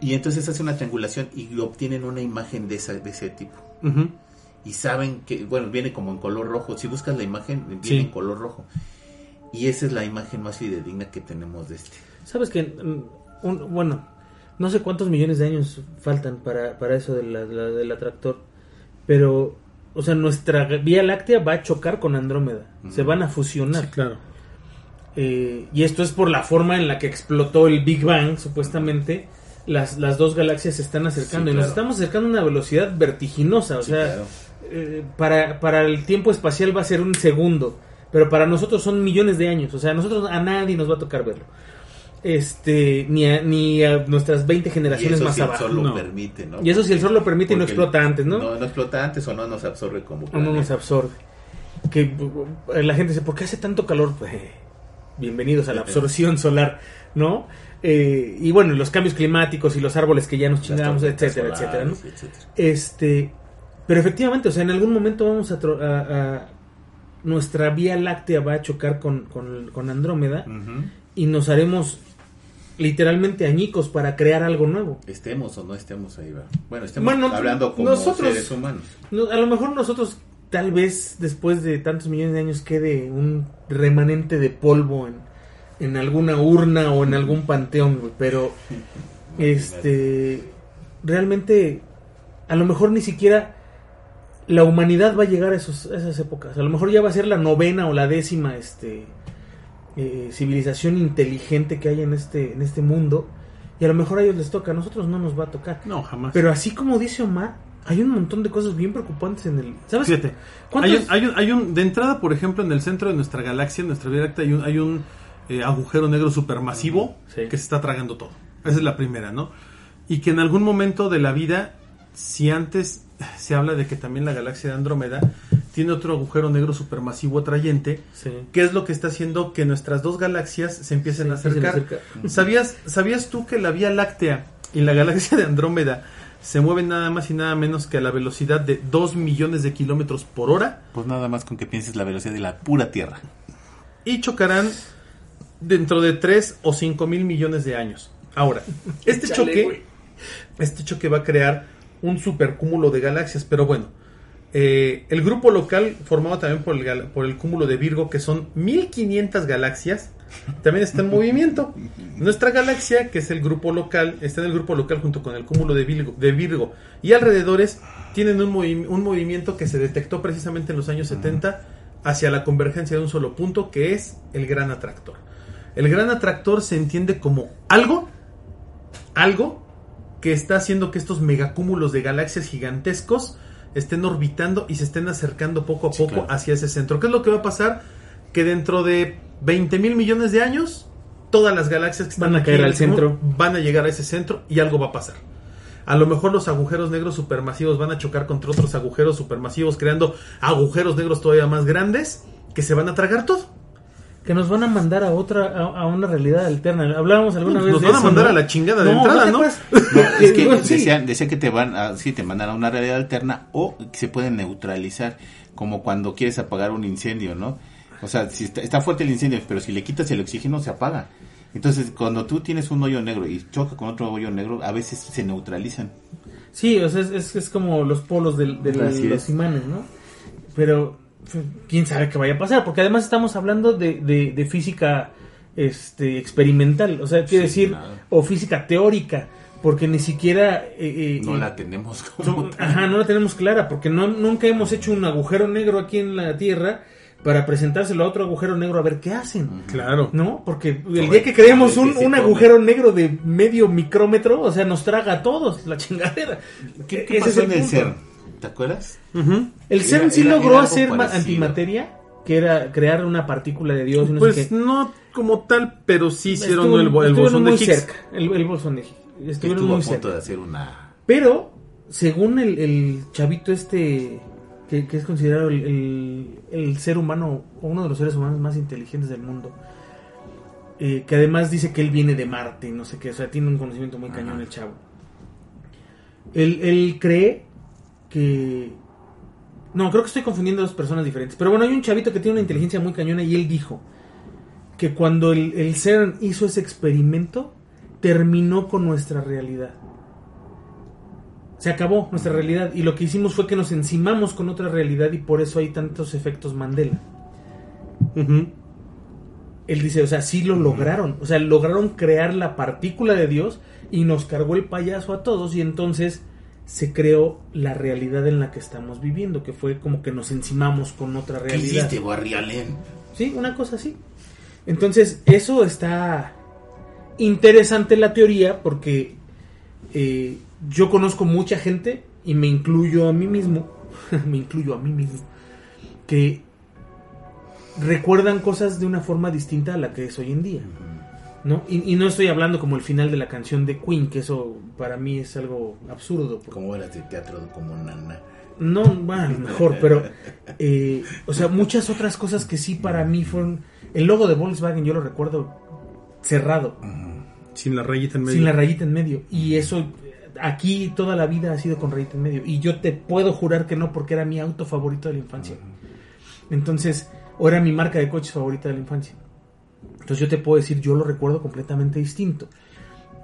[SPEAKER 2] Y entonces hacen una triangulación y obtienen una imagen de, esa, de ese tipo. Y saben que, bueno, viene como en color rojo. Si buscas la imagen, viene
[SPEAKER 4] Sí.
[SPEAKER 2] en color rojo. Y esa es la imagen más fidedigna que tenemos de este.
[SPEAKER 3] ¿Sabes que mm, un- bueno, no sé cuántos millones de años faltan para, para eso de la- la- del atractor, pero, o sea, nuestra Vía Láctea va a chocar con Andrómeda. Se van a fusionar.
[SPEAKER 4] Sí, claro.
[SPEAKER 3] Eh, y esto es por la forma en la que explotó el Big Bang, supuestamente. Las, las dos galaxias se están acercando
[SPEAKER 2] Sí,
[SPEAKER 3] y nos estamos acercando a una velocidad vertiginosa. O
[SPEAKER 2] Sí,
[SPEAKER 3] sea,
[SPEAKER 2] claro.
[SPEAKER 3] eh, para, para el tiempo espacial va a ser un segundo, pero para nosotros son millones de años. O sea, a nosotros a nadie nos va a tocar verlo. Este, ni a, ni a nuestras 20
[SPEAKER 2] Y
[SPEAKER 3] generaciones
[SPEAKER 2] eso
[SPEAKER 3] más
[SPEAKER 2] si el
[SPEAKER 3] abajo.
[SPEAKER 2] sol lo
[SPEAKER 4] No.
[SPEAKER 2] permite, ¿no?
[SPEAKER 3] Y eso si el sol lo permite y no explota antes, ¿no?
[SPEAKER 2] No, no explota antes o no nos absorbe como
[SPEAKER 3] o no nos absorbe. Que uh, la gente dice, ¿por qué hace tanto calor? Pues, eh, bienvenidos a la absorción solar, ¿no? Eh, y bueno, los cambios climáticos y los árboles que ya nos chingamos, etcétera, etcétera, ¿no?
[SPEAKER 2] etcétera.
[SPEAKER 3] Este, pero efectivamente, o sea, en algún momento vamos a, tro- a- a- nuestra Vía Láctea va a chocar con, con, con Andrómeda y nos haremos literalmente añicos para crear algo nuevo.
[SPEAKER 2] Estemos o no estemos ahí, va. Bueno, estemos
[SPEAKER 3] Bueno,
[SPEAKER 2] hablando como
[SPEAKER 3] nosotros-
[SPEAKER 2] seres humanos.
[SPEAKER 3] No, a lo mejor nosotros, tal vez después de tantos millones de años, quede un remanente de polvo en, en alguna urna o en algún panteón, güey, pero este realmente a lo mejor ni siquiera la humanidad va a llegar a, esos, a esas épocas. A lo mejor ya va a ser la novena o la décima este eh, civilización inteligente que hay en este en este mundo y a lo mejor a ellos les toca, a nosotros no nos va a tocar.
[SPEAKER 4] No, jamás.
[SPEAKER 3] Pero así como dice Omar, hay un montón de cosas bien preocupantes en el. ¿Sabes?
[SPEAKER 4] Fíjate,
[SPEAKER 3] ¿Cuántos-
[SPEAKER 4] hay un, hay, un, hay un- de entrada, por ejemplo, en el centro de nuestra galaxia, en nuestra Vía Láctea, hay un, hay un eh, agujero negro supermasivo
[SPEAKER 3] Sí.
[SPEAKER 4] que se está tragando todo. Esa es la primera, ¿no? Y que en algún momento de la vida, si antes se habla de que también la galaxia de Andrómeda tiene otro agujero negro supermasivo atrayente,
[SPEAKER 3] Sí.
[SPEAKER 4] ¿qué es lo que está haciendo que nuestras dos galaxias se empiecen a
[SPEAKER 3] Se empiecen a
[SPEAKER 4] acercar? ¿Sabías, ¿Sabías tú que la Vía Láctea y la galaxia de Andrómeda se mueven nada más y nada menos que a la velocidad de 2 millones de kilómetros por hora
[SPEAKER 2] Pues nada más con que pienses la velocidad de la pura Tierra.
[SPEAKER 4] y chocarán dentro de 3 o 5 mil millones de años? Ahora, este
[SPEAKER 3] Chale,
[SPEAKER 4] choque, este choque va a crear un supercúmulo de galaxias, pero bueno, eh, el grupo local formado también por el, por el cúmulo de Virgo, que son 1500 galaxias, también está en movimiento. Nuestra galaxia, que es el grupo local, está en el grupo local junto con el cúmulo de Virgo, de Virgo y alrededores tienen un, movi- un movimiento que se detectó precisamente en los años 70 hacia la convergencia de un solo punto, que es el gran atractor. El gran atractor se entiende como algo algo que está haciendo que estos megacúmulos de galaxias gigantescos estén orbitando y se estén acercando poco a
[SPEAKER 2] Sí,
[SPEAKER 4] poco
[SPEAKER 2] claro.
[SPEAKER 4] hacia ese centro. ¿Qué es lo que va a pasar? Que dentro de 20 mil millones de años, todas las galaxias que están
[SPEAKER 3] Van a caer al centro.
[SPEAKER 4] van a llegar a ese centro y algo va a pasar. A lo mejor los agujeros negros supermasivos van a chocar contra otros agujeros supermasivos, creando agujeros negros todavía más grandes que se van a tragar todo.
[SPEAKER 3] Que nos van a mandar a otra, a, a una realidad alterna. Hablábamos alguna
[SPEAKER 4] Nos
[SPEAKER 3] vez
[SPEAKER 4] van
[SPEAKER 3] de
[SPEAKER 4] a
[SPEAKER 3] eso,
[SPEAKER 4] mandar
[SPEAKER 3] ¿no?
[SPEAKER 4] a la chingada de entrada,
[SPEAKER 3] ¿no te
[SPEAKER 4] ¿no?
[SPEAKER 3] acuerdas?
[SPEAKER 2] No, es que decían, decían que te van a, sí, te mandan a una realidad alterna o que se pueden neutralizar, como cuando quieres apagar un incendio, ¿no? O sea, si está, está fuerte el incendio, pero si le quitas el oxígeno se apaga. Entonces, cuando tú tienes un hoyo negro y choca con otro hoyo negro, a veces se neutralizan.
[SPEAKER 3] Sí, o sea, es, es, es como los polos del- de,
[SPEAKER 2] Así
[SPEAKER 3] los
[SPEAKER 2] es.
[SPEAKER 3] imanes, ¿no? Pero pues, quién sabe qué vaya a pasar, porque además estamos hablando de, de, de física este, experimental, o sea, quiere
[SPEAKER 2] Sí,
[SPEAKER 3] decir, o física teórica, porque ni siquiera... eh, eh,
[SPEAKER 2] No
[SPEAKER 3] eh,
[SPEAKER 2] la tenemos como
[SPEAKER 3] no, ajá, no la tenemos clara, porque no, nunca hemos hecho un agujero negro aquí en la Tierra para presentárselo a otro agujero negro a ver qué hacen.
[SPEAKER 4] Claro.
[SPEAKER 3] ¿No? Porque el día que creemos un, un agujero negro de medio micrómetro, o sea, nos traga a todos la chingadera.
[SPEAKER 2] ¿Qué, qué
[SPEAKER 3] es
[SPEAKER 2] pasó en el
[SPEAKER 3] punto.
[SPEAKER 2] CERN? ¿Te acuerdas?
[SPEAKER 3] El CERN sí
[SPEAKER 2] era-
[SPEAKER 3] logró
[SPEAKER 2] era
[SPEAKER 3] hacer
[SPEAKER 2] parecido.
[SPEAKER 3] antimateria, que era crear una partícula de Dios no
[SPEAKER 4] Pues
[SPEAKER 3] sé qué.
[SPEAKER 4] no como tal, pero sí hicieron
[SPEAKER 3] Estuvo-
[SPEAKER 4] el, bo- el bosón de
[SPEAKER 3] muy
[SPEAKER 4] Higgs.
[SPEAKER 3] cerca, el, el bosón de Higgs. Estuvieron
[SPEAKER 2] Estuvo a
[SPEAKER 3] muy
[SPEAKER 2] punto
[SPEAKER 3] cerca.
[SPEAKER 2] de hacer una...
[SPEAKER 3] Pero, según el, el chavito este, que, que es considerado el, el- el ser humano, o uno de los seres humanos más inteligentes del mundo, eh, que además dice que él viene de Marte no sé qué, o sea, tiene un conocimiento muy cañón el chavo. Él, él cree que... No, creo que estoy confundiendo dos personas diferentes. Pero bueno, hay un chavito que tiene una inteligencia muy cañona y él dijo que cuando el, el CERN hizo ese experimento, terminó con nuestra realidad. Se acabó nuestra realidad y lo que hicimos fue que nos encimamos con otra realidad y por eso hay tantos efectos Mandela.
[SPEAKER 4] Ujú.
[SPEAKER 3] Él dice, o sea, sí lo lograron, o sea, lograron crear la partícula de Dios y nos cargó el payaso a todos y entonces se creó la realidad en la que estamos viviendo, que fue como que nos encimamos con otra
[SPEAKER 2] ¿Qué
[SPEAKER 3] realidad.
[SPEAKER 2] hiciste, Barry Allen?
[SPEAKER 3] Sí, una cosa así. Entonces, eso está interesante la teoría porque eh, yo conozco mucha gente y me incluyo a mí mismo, me incluyo a mí mismo, que recuerdan cosas de una forma distinta a la que es hoy en día. ¿No? Y, y no estoy hablando como el final de la canción de Queen, que eso para mí es algo absurdo. porque-
[SPEAKER 2] Como eras de teatro como nana.
[SPEAKER 3] no, bueno, a lo mejor, pero, eh, o sea, muchas otras cosas que sí para mí fueron. El logo de Volkswagen yo lo recuerdo cerrado,
[SPEAKER 4] Sin la rayita en medio.
[SPEAKER 3] sin la rayita en medio. Y eso, aquí toda la vida ha sido con rayita en medio. Y yo te puedo jurar que no, porque era mi auto favorito de la infancia. Entonces, o era mi marca de coches favorita de la infancia. Entonces yo te puedo decir, yo lo recuerdo completamente distinto.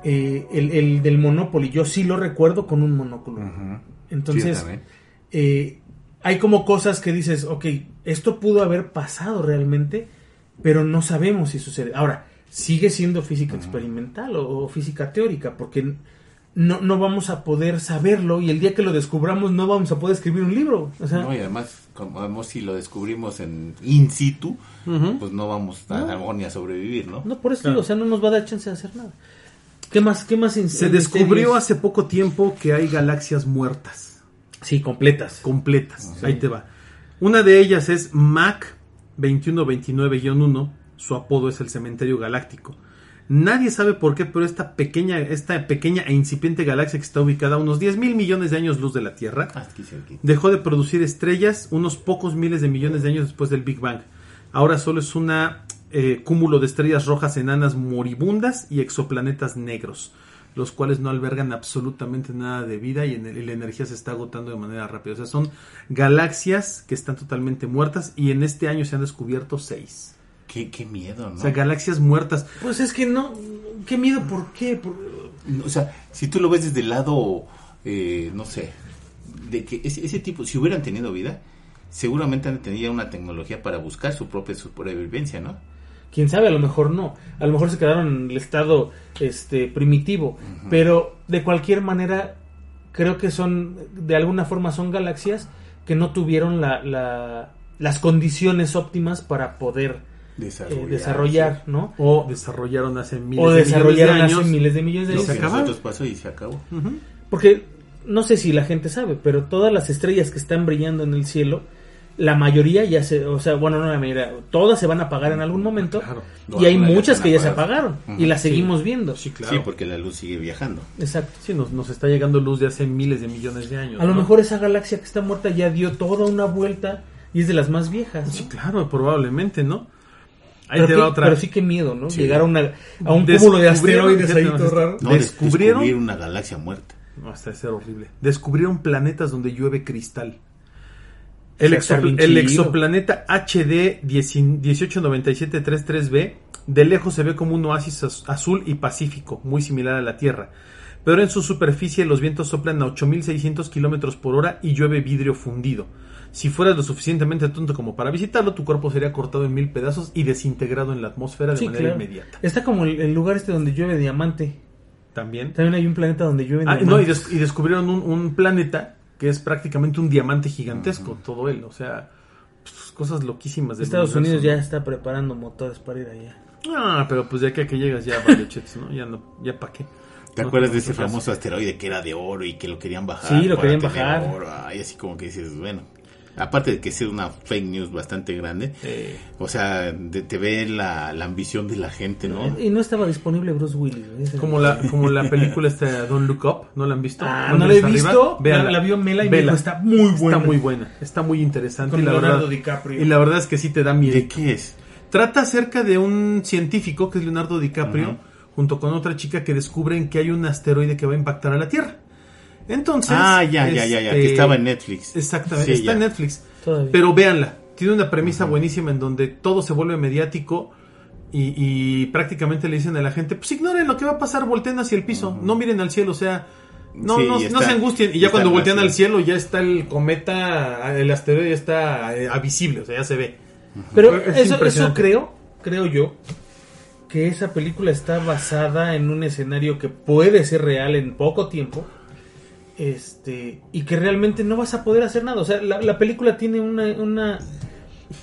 [SPEAKER 3] Eh, el, el del Monopoly, yo sí lo recuerdo con un monóculo. Entonces,
[SPEAKER 2] Sí,
[SPEAKER 3] eh, hay como cosas que dices, ok, esto pudo haber pasado realmente, pero no sabemos si sucede. Ahora, sigue siendo física experimental o, o física teórica, porque no, no vamos a poder saberlo y el día que lo descubramos no vamos a poder escribir un libro. O sea,
[SPEAKER 2] No, y además, como vemos, si lo descubrimos en in situ, pues no vamos a,
[SPEAKER 3] No.
[SPEAKER 2] a sobrevivir, ¿no?
[SPEAKER 3] no por eso
[SPEAKER 4] Claro.
[SPEAKER 3] digo, o sea, no nos va a dar chance de hacer nada. ¿Qué más? ¿Qué más?
[SPEAKER 4] Se
[SPEAKER 3] misterios?
[SPEAKER 4] descubrió hace poco tiempo que hay galaxias muertas,
[SPEAKER 3] Sí, completas.
[SPEAKER 4] completas. Ahí te va. Una de ellas es MAC 2129-1. Su apodo es el Cementerio Galáctico. Nadie sabe por qué, pero esta pequeña, esta pequeña e incipiente galaxia que está ubicada a unos 10 mil millones de años luz de la Tierra,
[SPEAKER 2] Ah,
[SPEAKER 4] dejó de producir estrellas unos pocos miles de millones de años después del Big Bang. Ahora solo es un cúmulo de estrellas rojas enanas moribundas y exoplanetas negros, los cuales no albergan absolutamente nada de vida y, en- y la energía se está agotando de manera rápida. O sea, son galaxias que están totalmente muertas y en este año se han descubierto seis.
[SPEAKER 2] Qué, qué miedo, ¿no?
[SPEAKER 4] O sea, galaxias muertas.
[SPEAKER 3] Pues es que no, qué miedo, ¿por qué? Por-
[SPEAKER 2] o sea, si tú lo ves desde el lado, eh, no sé, de que ese, ese tipo, si hubieran tenido vida, seguramente han tenido una tecnología para buscar su propia supervivencia, ¿no?
[SPEAKER 3] quién sabe, a lo mejor no, a lo mejor se quedaron en el estado este primitivo, pero de cualquier manera creo que son de alguna forma son galaxias que no tuvieron la, la- las condiciones óptimas para poder
[SPEAKER 2] Desarrollar,
[SPEAKER 3] eh, desarrollar, ¿no?
[SPEAKER 4] O desarrollaron hace miles
[SPEAKER 3] O
[SPEAKER 4] de millones de
[SPEAKER 3] hace
[SPEAKER 4] años.
[SPEAKER 3] miles de millones de años.
[SPEAKER 4] se
[SPEAKER 2] que
[SPEAKER 4] acabaron.
[SPEAKER 2] nosotros pasó y se acabó.
[SPEAKER 3] Porque no sé si la gente sabe, pero todas las estrellas que están brillando en el cielo, la mayoría ya se, o sea, bueno, no la mayoría, todas se van a apagar en algún momento.
[SPEAKER 4] Claro.
[SPEAKER 3] Y hay
[SPEAKER 2] ya
[SPEAKER 3] muchas que ya se apagaron y las
[SPEAKER 4] Sí.
[SPEAKER 3] seguimos viendo.
[SPEAKER 4] Sí, claro.
[SPEAKER 2] Sí, porque la luz sigue viajando.
[SPEAKER 3] Exacto.
[SPEAKER 4] Sí, nos, nos está llegando luz de hace miles de millones de años.
[SPEAKER 3] A lo mejor esa galaxia que está muerta ya dio toda una vuelta y es de las más viejas. ¿no?
[SPEAKER 4] Sí, claro, probablemente, ¿no? Ahí
[SPEAKER 3] pero,
[SPEAKER 4] te
[SPEAKER 3] qué-
[SPEAKER 4] va otra.
[SPEAKER 3] pero sí que miedo, ¿no?
[SPEAKER 2] Sí.
[SPEAKER 3] Llegar a, una, a un cúmulo de asteroides ahí todo raro.
[SPEAKER 2] No,
[SPEAKER 4] ¿Descubrieron?
[SPEAKER 2] descubrir una galaxia muerta.
[SPEAKER 4] No, hasta ser horrible. Descubrieron planetas donde llueve cristal. El, exopl- el exoplaneta HD 189733b de lejos se ve como un oasis az- azul y pacífico, muy similar a la Tierra. Pero en su superficie los vientos soplan a 8600 kilómetros por hora y llueve vidrio fundido. Si fueras lo suficientemente tonto como para visitarlo, tu cuerpo sería cortado en mil pedazos y desintegrado en la atmósfera de
[SPEAKER 3] Sí,
[SPEAKER 4] manera
[SPEAKER 3] claro.
[SPEAKER 4] inmediata.
[SPEAKER 3] Está como el, el lugar este donde llueve diamante.
[SPEAKER 4] También.
[SPEAKER 3] También hay un planeta donde llueve
[SPEAKER 4] Ah,
[SPEAKER 3] diamante.
[SPEAKER 4] no, y, des- y descubrieron un, un planeta que es prácticamente un diamante gigantesco, todo él. O sea, pues, cosas loquísimas del
[SPEAKER 3] Estados
[SPEAKER 4] universo,
[SPEAKER 3] Unidos ya
[SPEAKER 4] ¿no?
[SPEAKER 3] está preparando motores para ir allá.
[SPEAKER 4] Ah, pero pues de aquí a que llegas ya vale chets, ¿no? Ya no, ya pa' qué.
[SPEAKER 2] ¿Te
[SPEAKER 4] No
[SPEAKER 2] acuerdas de ese
[SPEAKER 4] caso.
[SPEAKER 2] famoso asteroide que era de oro y que lo querían bajar?
[SPEAKER 3] Sí, lo querían bajar.
[SPEAKER 2] oro? Ay, así como que dices, bueno. Aparte de que sea una fake news bastante grande,
[SPEAKER 4] Eh,
[SPEAKER 2] o sea, de- te ve la, la ambición de la gente, ¿no?
[SPEAKER 3] Y no estaba disponible Bruce Willis. Ese-
[SPEAKER 4] como la, como la película esta Don't Look Up, ¿no la han visto?
[SPEAKER 3] Ah,
[SPEAKER 4] ¿No
[SPEAKER 3] no la he visto. La- la vio Mela y me dijo, está muy buena.
[SPEAKER 4] Está muy buena, está muy interesante.
[SPEAKER 3] Con
[SPEAKER 4] y la
[SPEAKER 3] Leonardo
[SPEAKER 4] verdad,
[SPEAKER 3] DiCaprio.
[SPEAKER 4] Y la verdad es que sí te da miedo.
[SPEAKER 2] ¿De qué es?
[SPEAKER 4] Trata acerca de un científico que es Leonardo DiCaprio, junto con otra chica que descubren que hay un asteroide que va a impactar a la Tierra. Entonces.
[SPEAKER 2] ah, ya, ya, ya, ya, que
[SPEAKER 4] este,
[SPEAKER 2] estaba en Netflix.
[SPEAKER 4] Exactamente,
[SPEAKER 2] Sí,
[SPEAKER 4] está
[SPEAKER 2] ya.
[SPEAKER 4] en Netflix.
[SPEAKER 3] Todavía.
[SPEAKER 4] Pero véanla, tiene una premisa buenísima en donde todo se vuelve mediático y, y prácticamente le dicen a la gente, pues ignoren lo que va a pasar, volteen hacia el piso, no miren al cielo, o sea, no,
[SPEAKER 2] Sí,
[SPEAKER 4] no, no se angustien. Y ya cuando voltean al cielo ya está el cometa, el asteroide ya está eh, visible, o sea, ya se ve.
[SPEAKER 3] Pero
[SPEAKER 4] Es
[SPEAKER 3] eso, eso creo, creo yo, que esa película está basada en un escenario que puede ser real en poco tiempo. Este, y que realmente no vas a poder hacer nada. O sea, la, la película tiene una, una,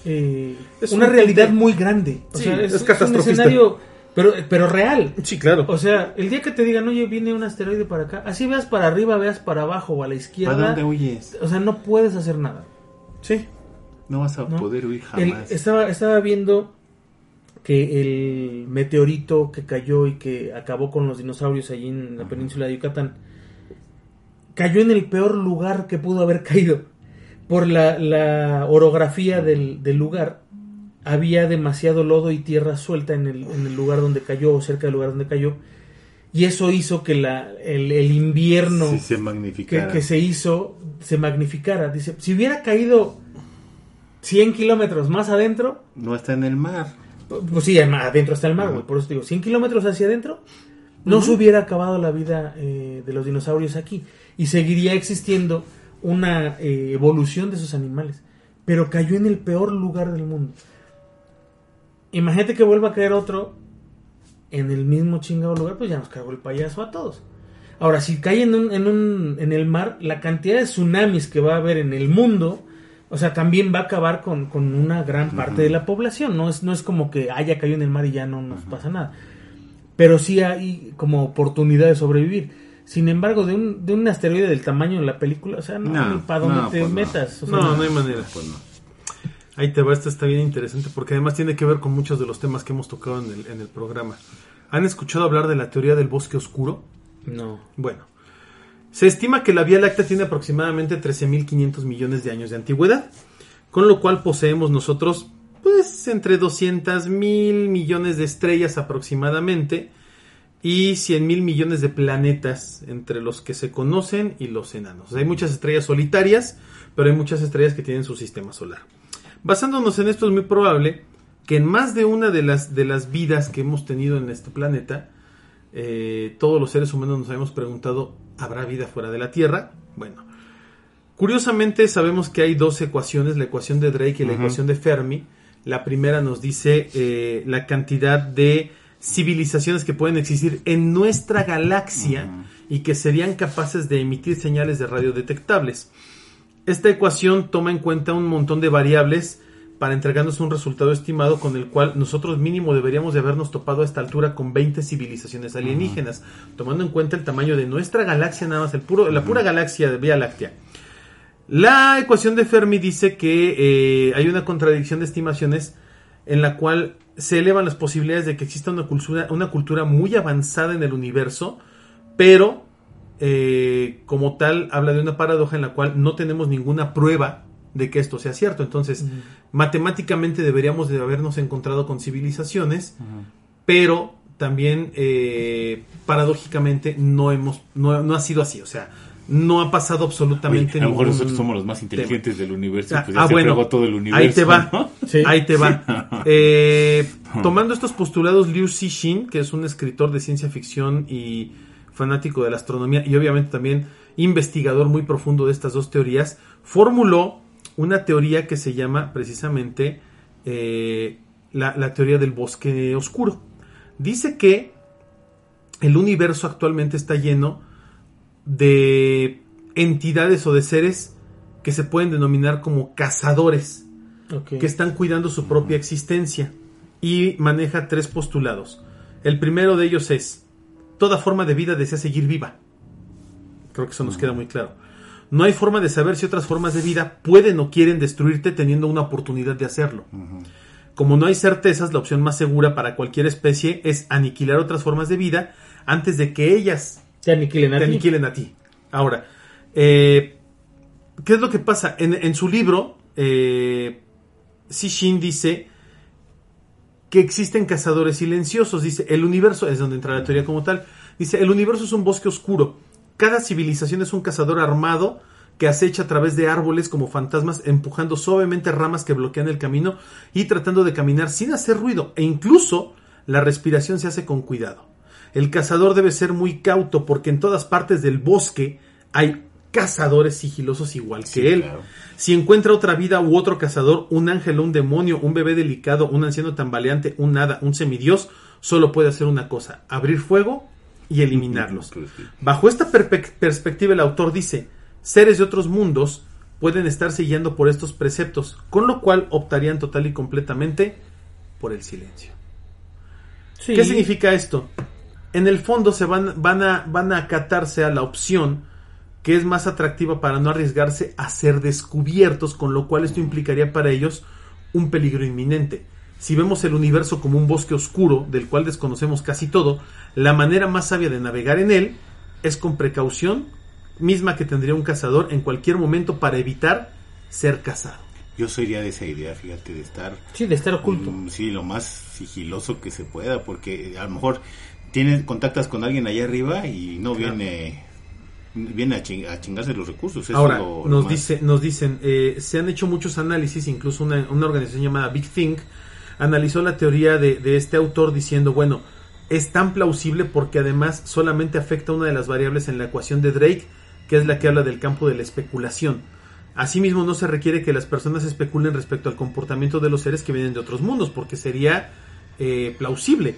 [SPEAKER 3] eh,
[SPEAKER 4] Es
[SPEAKER 3] una
[SPEAKER 4] un
[SPEAKER 3] realidad
[SPEAKER 4] tinte.
[SPEAKER 3] muy grande. O
[SPEAKER 4] Sí,
[SPEAKER 3] sea,
[SPEAKER 4] es
[SPEAKER 3] es, un
[SPEAKER 4] catastrofista.
[SPEAKER 3] escenario, pero, pero real.
[SPEAKER 4] Sí, claro.
[SPEAKER 3] O sea, el día que te digan, oye, viene un asteroide para acá, así veas para arriba, veas para abajo o a la
[SPEAKER 2] ¿Para
[SPEAKER 3] izquierda.
[SPEAKER 2] dónde huyes?
[SPEAKER 3] O sea, no puedes hacer nada.
[SPEAKER 4] Sí.
[SPEAKER 2] No vas a
[SPEAKER 3] ¿no?
[SPEAKER 2] poder huir
[SPEAKER 3] El-
[SPEAKER 2] jamás.
[SPEAKER 3] estaba, estaba viendo que el meteorito que cayó y que acabó con los dinosaurios allí en la península de Yucatán cayó en el peor lugar que pudo haber caído. Por la, la orografía del, del lugar, había demasiado lodo y tierra suelta en el, en el lugar donde cayó o cerca del lugar donde cayó. Y eso hizo que la, el, el invierno
[SPEAKER 2] Sí, se
[SPEAKER 3] que,
[SPEAKER 2] magnificara.
[SPEAKER 3] que se hizo se magnificara. Dice, si hubiera caído 100 kilómetros más adentro,
[SPEAKER 2] No está en el mar.
[SPEAKER 3] pues sí, adentro está el mar, güey. Por eso te digo, 100 kilómetros hacia adentro, no se hubiera acabado la vida eh, de los dinosaurios aquí. Y seguiría existiendo una eh, evolución de esos animales. Pero cayó en el peor lugar del mundo. Imagínate que vuelva a caer otro en el mismo chingado lugar, pues ya nos cargó el payaso a todos. Ahora, si cae en, un, en, un, en el mar, la cantidad de tsunamis que va a haber en el mundo, o sea, también va a acabar con, con una gran parte de la población. No es, no es como que haya caído en el mar y ya no nos pasa nada. Pero sí hay como oportunidad de sobrevivir. Sin embargo, de un, de un asteroide del tamaño de la película, o sea, no,
[SPEAKER 2] No,
[SPEAKER 3] ni para dónde
[SPEAKER 2] no,
[SPEAKER 3] te
[SPEAKER 2] pues no.
[SPEAKER 3] metas. o sea,
[SPEAKER 4] No, no hay manera.
[SPEAKER 2] Pues no.
[SPEAKER 4] Ahí te va, esta está bien interesante porque además tiene que ver con muchos de los temas que hemos tocado en el, en el programa. ¿Han escuchado hablar de la teoría del bosque oscuro?
[SPEAKER 3] no.
[SPEAKER 4] Bueno, se estima que la Vía Láctea tiene aproximadamente 13.500 millones de años de antigüedad, con lo cual poseemos nosotros, pues, entre 200 mil millones de estrellas aproximadamente y 100 mil millones de planetas entre los que se conocen y los enanos. O sea, hay muchas estrellas solitarias, pero hay muchas estrellas que tienen su sistema solar. Basándonos en esto es muy probable que en más de una de las, de las vidas que hemos tenido en este planeta, eh, todos los seres humanos nos habíamos preguntado, ¿habrá vida fuera de la Tierra? Bueno, curiosamente sabemos que hay dos ecuaciones, la ecuación de Drake y la ecuación de Fermi. La primera nos dice eh, la cantidad de civilizaciones que pueden existir en nuestra galaxia y que serían capaces de emitir señales de radio detectables. Esta ecuación toma en cuenta un montón de variables, para entregarnos un resultado estimado con el cual nosotros mínimo deberíamos de habernos topado a esta altura con 20 civilizaciones alienígenas, tomando en cuenta el tamaño de nuestra galaxia, nada más, el puro, la pura galaxia de Vía Láctea. La ecuación de Fermi dice que eh, hay una contradicción de estimaciones en la cual se elevan las posibilidades de que exista una cultura, una cultura muy avanzada en el universo, pero eh, como tal habla de una paradoja en la cual no tenemos ninguna prueba de que esto sea cierto. Entonces, matemáticamente deberíamos de habernos encontrado con civilizaciones, pero también eh, paradójicamente no hemos no, no ha sido así. O sea, no ha pasado absolutamente
[SPEAKER 2] Oye, a lo mejor
[SPEAKER 4] ningún
[SPEAKER 2] nosotros somos los más inteligentes del universo.
[SPEAKER 4] Ah,
[SPEAKER 2] pues ya
[SPEAKER 4] ah,
[SPEAKER 2] se
[SPEAKER 4] bueno,
[SPEAKER 2] todo el universo.
[SPEAKER 4] ahí te va,
[SPEAKER 2] ¿no?
[SPEAKER 3] Sí.
[SPEAKER 4] ahí te va. Eh, tomando estos postulados, Liu Cixin, que es un escritor de ciencia ficción y fanático de la astronomía y obviamente también investigador muy profundo de estas dos teorías, formuló una teoría que se llama precisamente eh, la, la teoría del bosque oscuro. Dice que el universo actualmente está lleno de entidades o de seres que se pueden denominar como cazadores, que están cuidando su propia existencia y maneja tres postulados. El primero de ellos es, toda forma de vida desea seguir viva. Creo que eso nos queda muy claro. No hay forma de saber si otras formas de vida pueden o quieren destruirte teniendo una oportunidad de hacerlo. Como no hay certezas, la opción más segura para cualquier especie es aniquilar otras formas de vida antes de que ellas
[SPEAKER 3] Te aniquilen a
[SPEAKER 4] te
[SPEAKER 3] ti.
[SPEAKER 4] aniquilen a ti. Ahora, eh, ¿qué es lo que pasa? En, en su libro, eh, Sishin dice que existen cazadores silenciosos. Dice, el universo, es donde entra la teoría como tal. Dice, el universo es un bosque oscuro. Cada civilización es un cazador armado que acecha a través de árboles como fantasmas, empujando suavemente ramas que bloquean el camino y tratando de caminar sin hacer ruido. E incluso la respiración se hace con cuidado. El cazador debe ser muy cauto porque en todas partes del bosque hay cazadores sigilosos igual que él.
[SPEAKER 2] claro.
[SPEAKER 4] Si encuentra otra vida u otro cazador, un ángel o un demonio, un bebé delicado, un anciano tambaleante, un hada, un semidios, solo puede hacer una cosa, abrir fuego y eliminarlos.
[SPEAKER 2] Pues.
[SPEAKER 4] Bajo esta perspectiva el autor dice, seres de otros mundos pueden estarse guiando por estos preceptos, con lo cual optarían total y completamente por el silencio.
[SPEAKER 3] Sí.
[SPEAKER 4] ¿Qué significa esto? En el fondo se van, van, a, van a acatarse a la opción que es más atractiva para no arriesgarse a ser descubiertos, con lo cual esto implicaría para ellos un peligro inminente. Si vemos el universo como un bosque oscuro del cual desconocemos casi todo, la manera más sabia de navegar en él es con precaución, misma que tendría un cazador en cualquier momento para evitar ser cazado.
[SPEAKER 2] Yo sería de esa idea, fíjate, de estar
[SPEAKER 3] Sí, de estar oculto.
[SPEAKER 2] Mm, Sí, lo más sigiloso que se pueda, porque a lo mejor tienes contactas con alguien allá arriba y no
[SPEAKER 4] Claro.
[SPEAKER 2] viene viene a, ching- a chingarse los recursos. Eso
[SPEAKER 4] Ahora,
[SPEAKER 2] lo-
[SPEAKER 4] nos, dice, nos dicen, eh, se han hecho muchos análisis, incluso una, una organización llamada Big Think analizó la teoría de, de este autor diciendo, bueno, es tan plausible porque además solamente afecta una de las variables en la ecuación de Drake, que es la que habla del campo de la especulación. Asimismo, no se requiere que las personas especulen respecto al comportamiento de los seres que vienen de otros mundos, porque sería eh, plausible.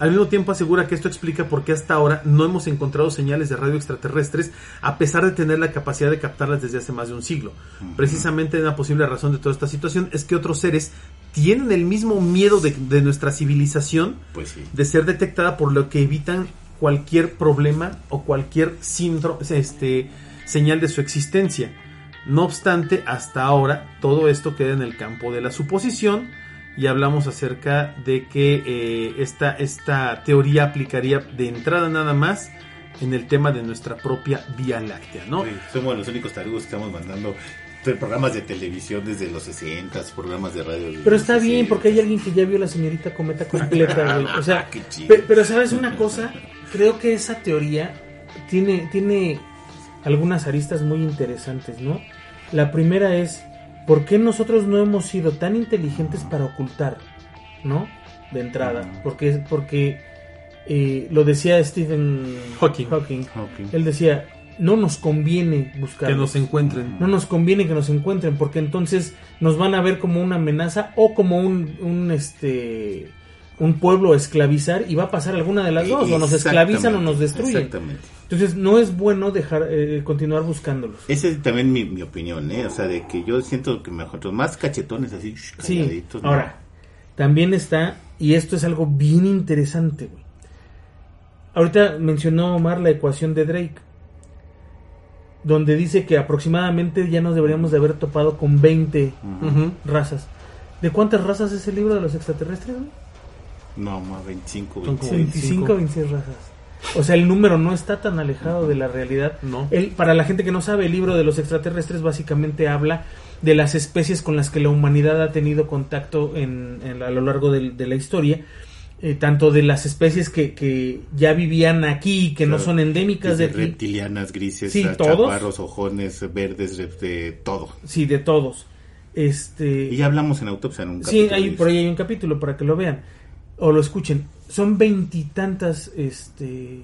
[SPEAKER 4] Al mismo tiempo asegura que esto explica por qué hasta ahora no hemos encontrado señales de radio extraterrestres a pesar de tener la capacidad de captarlas desde hace más de un siglo. Precisamente una posible razón de toda esta situación es que otros seres tienen el mismo miedo de, de nuestra civilización
[SPEAKER 2] Pues sí.
[SPEAKER 4] de ser detectada por lo que evitan cualquier problema o cualquier síndrome, este, señal de su existencia. No obstante, hasta ahora todo esto queda en el campo de la suposición y hablamos acerca de que eh, esta, esta teoría aplicaría de entrada nada más en el tema de nuestra propia Vía Láctea, ¿no?
[SPEAKER 2] Sí, somos los únicos tarugos que estamos mandando programas de televisión desde los 60, programas de radio.
[SPEAKER 3] Pero está bien
[SPEAKER 2] 60.
[SPEAKER 3] porque hay alguien que ya vio la señorita cometa completa, güey. O sea,
[SPEAKER 2] Qué chido.
[SPEAKER 3] pe- pero sabes una cosa, creo que esa teoría tiene, tiene algunas aristas muy interesantes, ¿no? La primera es, ¿por qué nosotros no hemos sido tan inteligentes para ocultar, ¿no? De entrada. Porque, porque eh, lo decía Stephen
[SPEAKER 4] Hawking.
[SPEAKER 2] Ok.
[SPEAKER 3] Él decía, no nos conviene buscar.
[SPEAKER 4] Que nos encuentren.
[SPEAKER 3] No nos conviene que nos encuentren porque entonces nos van a ver como una amenaza o como un, un este un pueblo a esclavizar y va a pasar alguna de las dos, o nos esclavizan o nos destruyen.
[SPEAKER 2] Exactamente.
[SPEAKER 3] Entonces no es bueno dejar eh, continuar buscándolos.
[SPEAKER 2] Esa es también mi, mi opinión, ¿eh? O sea, de que yo siento que mejor, más cachetones así,
[SPEAKER 3] Sí, ahora, también está, y esto es algo bien interesante, güey. Ahorita mencionó Omar la ecuación de Drake, donde dice que aproximadamente ya nos deberíamos de haber topado con 20
[SPEAKER 4] Ujú.
[SPEAKER 3] razas. ¿De cuántas razas es el libro de los extraterrestres? güey?
[SPEAKER 2] No, más 25,
[SPEAKER 4] Son como
[SPEAKER 2] 26.
[SPEAKER 3] 25 o 26 razas. O sea, el número no está tan alejado de la realidad.
[SPEAKER 4] No.
[SPEAKER 3] El, para la gente que no sabe, el libro de los extraterrestres básicamente habla de las especies con las que la humanidad ha tenido contacto en, en- a lo largo de, la historia. eh, tanto de las especies que, que ya vivían aquí y que no son endémicas de aquí.
[SPEAKER 2] reptilianas, grises,
[SPEAKER 3] Sí,
[SPEAKER 2] chaparros, ojones, verdes, de, de todo.
[SPEAKER 3] Sí, de todos. Este,
[SPEAKER 2] Y ya hablamos en autopsia en un
[SPEAKER 3] Sí,
[SPEAKER 2] capítulo
[SPEAKER 3] hay,
[SPEAKER 2] de
[SPEAKER 3] por ahí hay un capítulo para que lo vean o lo escuchen. Son veintitantas este,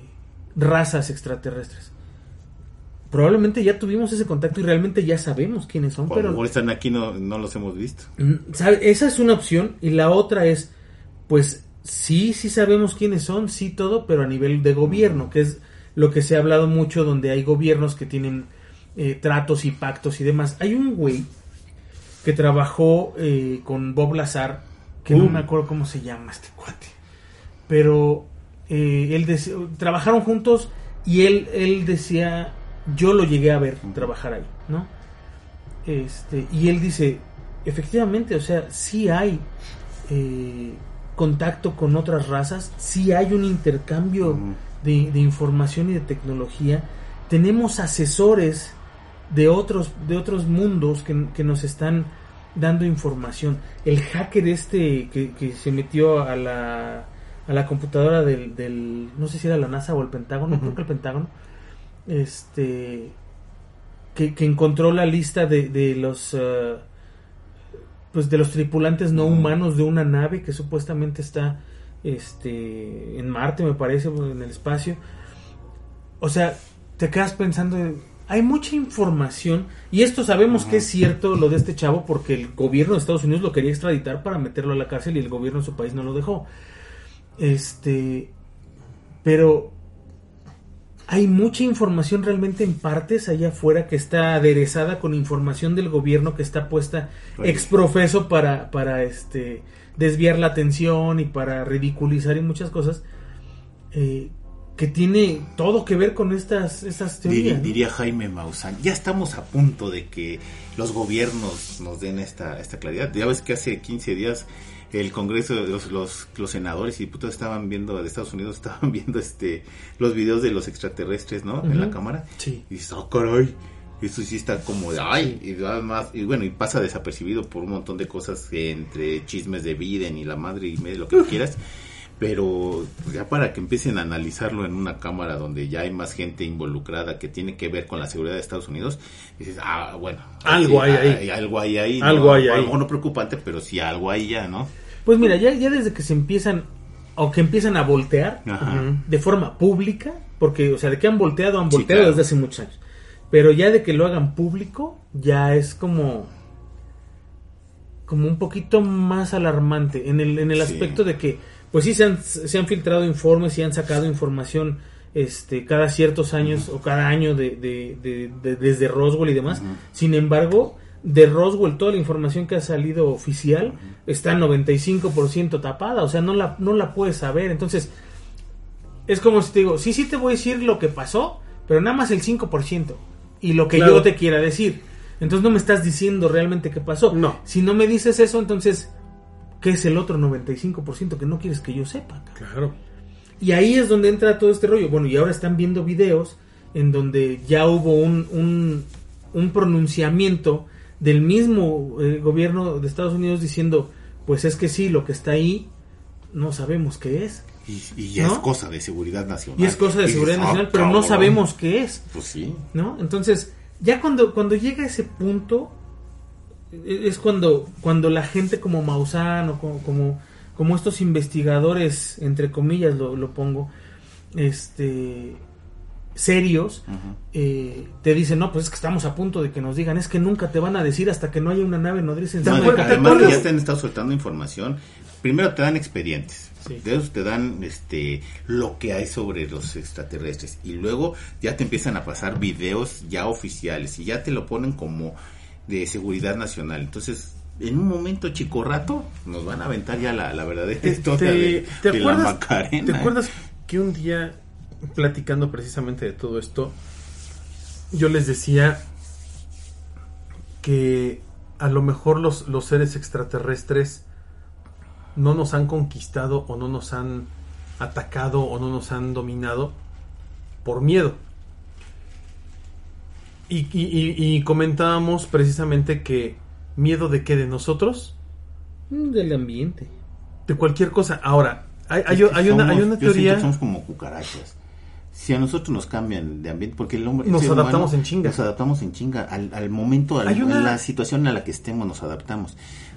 [SPEAKER 3] razas extraterrestres. Probablemente ya tuvimos ese contacto y realmente ya sabemos quiénes son, pero
[SPEAKER 2] están aquí no, no los hemos visto.
[SPEAKER 3] mm, ¿sabe? esa es una opción y la otra es, pues sí, sí sabemos quiénes son, sí todo, pero a nivel de gobierno, que es lo que se ha hablado mucho donde hay gobiernos que tienen eh, tratos y pactos y demás. Hay un güey que trabajó eh, con Bob Lazar, que no
[SPEAKER 4] Uh.
[SPEAKER 3] me acuerdo cómo se llama este cuate, pero eh, él decía- trabajaron juntos y él, él decía, yo lo llegué a ver trabajar ahí, ¿no? Este, y él dice, efectivamente, o sea, sí hay eh, contacto con otras razas, sí hay un intercambio de, de información y de tecnología, tenemos asesores de otros, de otros mundos que, que nos están dando información. El hacker este que, que se metió a la, a la computadora del, del, no sé si era la NASA o el Pentágono,
[SPEAKER 4] Ujú.
[SPEAKER 3] creo que el Pentágono, este, que, que encontró la lista de, de los, eh, pues de los tripulantes no humanos de una nave que supuestamente está, este, en Marte, me parece, en el espacio. O sea, te quedas pensando, hay mucha información y esto sabemos que es cierto lo de este chavo porque el gobierno de Estados Unidos lo quería extraditar para meterlo a la cárcel y el gobierno de su país no lo dejó. Este, pero hay mucha información realmente en partes allá afuera que está aderezada con información del gobierno que está puesta
[SPEAKER 2] Oye.
[SPEAKER 3] exprofeso para, para este desviar la atención y para ridiculizar y muchas cosas eh, que tiene todo que ver con estas, estas teorías. ¿no?
[SPEAKER 2] diría Jaime Maussan, ya estamos a punto de que los gobiernos nos den esta, esta claridad. Ya ves que hace 15 días el Congreso, los, los, los senadores y diputados estaban viendo, de Estados Unidos, estaban viendo este los videos de los extraterrestres, ¿no? En la cámara.
[SPEAKER 3] Sí.
[SPEAKER 2] Y dices, oh, caray, eso sí está como de, ay, y además, y bueno, y pasa desapercibido por un montón de cosas entre chismes de Biden y la madre y medio, lo que quieras. Pero pues, ya para que empiecen a analizarlo en una cámara donde ya hay más gente involucrada que tiene que ver con la seguridad de Estados Unidos, dices, ah, bueno.
[SPEAKER 4] Algo hay ahí.
[SPEAKER 2] Algo hay ahí. ¿no?
[SPEAKER 4] Algo hay
[SPEAKER 2] A lo
[SPEAKER 4] ahí.
[SPEAKER 2] mejor no preocupante, pero sí algo hay ya, ¿no?
[SPEAKER 3] Pues mira, ya, ya desde que se empiezan, o que empiezan a voltear
[SPEAKER 2] Ajá.
[SPEAKER 3] De forma pública, porque, o sea, de que han volteado, han
[SPEAKER 2] Sí,
[SPEAKER 3] volteado
[SPEAKER 2] claro.
[SPEAKER 3] desde hace muchos años. Pero ya de que lo hagan público, ya es como como un poquito más alarmante en el, en el
[SPEAKER 2] Sí.
[SPEAKER 3] aspecto de que pues sí se han, se han filtrado informes y han sacado información este cada ciertos años o cada año de, de- de- de- desde Roswell y demás. Sin embargo de Roswell toda la información que ha salido oficial está 95% tapada o sea no la no la puedes saber. Entonces es como si te digo sí sí te voy a decir lo que pasó pero nada más el 5% y lo que
[SPEAKER 4] Claro.
[SPEAKER 3] yo te quiera decir. Entonces no me estás diciendo realmente qué pasó.
[SPEAKER 4] No.
[SPEAKER 3] si no me dices eso entonces ¿qué es el otro 95% que no quieres que yo sepa cabrón?
[SPEAKER 4] Claro.
[SPEAKER 3] Y ahí es donde entra todo este rollo. Bueno, y ahora están viendo videos en donde ya hubo un, un, un pronunciamiento del mismo eh, gobierno de Estados Unidos diciendo, pues es que sí, lo que está ahí no sabemos qué es.
[SPEAKER 2] Y, y ya
[SPEAKER 3] ¿No?
[SPEAKER 2] es cosa de seguridad nacional.
[SPEAKER 3] Y es cosa de seguridad
[SPEAKER 2] "Ah,
[SPEAKER 3] nacional, pero no
[SPEAKER 2] cabrón".
[SPEAKER 3] sabemos qué es.
[SPEAKER 2] Pues sí.
[SPEAKER 3] ¿no? Entonces, ya cuando, cuando llega ese punto, es cuando, cuando la gente como Maussan o como, como, como estos investigadores, entre comillas lo, lo pongo, este serios, eh, te dicen, no, pues es que estamos a punto de que nos digan, es que nunca te van a decir hasta que no haya una nave nodriza
[SPEAKER 2] No,
[SPEAKER 3] encima de
[SPEAKER 2] además
[SPEAKER 3] Cataluña".
[SPEAKER 2] ya te han estado soltando información. Primero te dan expedientes.
[SPEAKER 4] Sí.
[SPEAKER 2] De esos te dan este lo que hay sobre los extraterrestres. Y luego ya te empiezan a pasar videos ya oficiales y ya te lo ponen como de seguridad nacional. Entonces, en un momento chico rato, nos van a aventar ya la, la verdadera historia de,
[SPEAKER 4] ¿te
[SPEAKER 2] de la Macarena.
[SPEAKER 4] ¿Te acuerdas que un día, platicando precisamente de todo esto, yo les decía que a lo mejor los, los seres extraterrestres no nos han conquistado o no nos han atacado o no nos han dominado por miedo. Y, y- y- y comentábamos precisamente que miedo de qué, de nosotros,
[SPEAKER 3] Mm, Del ambiente.
[SPEAKER 4] de cualquier cosa. Ahora, hay, hay-
[SPEAKER 2] Es que
[SPEAKER 4] hay una, hay una
[SPEAKER 2] yo
[SPEAKER 4] teoría...
[SPEAKER 2] que somos como cucarachas. Si a nosotros nos cambian de ambiente, porque el hombre...
[SPEAKER 4] Nos
[SPEAKER 2] el
[SPEAKER 4] adaptamos
[SPEAKER 2] humano,
[SPEAKER 4] en chinga.
[SPEAKER 2] Nos adaptamos en chinga. Al, al momento, al-
[SPEAKER 4] una-
[SPEAKER 2] a la situación a la que estemos, nos adaptamos.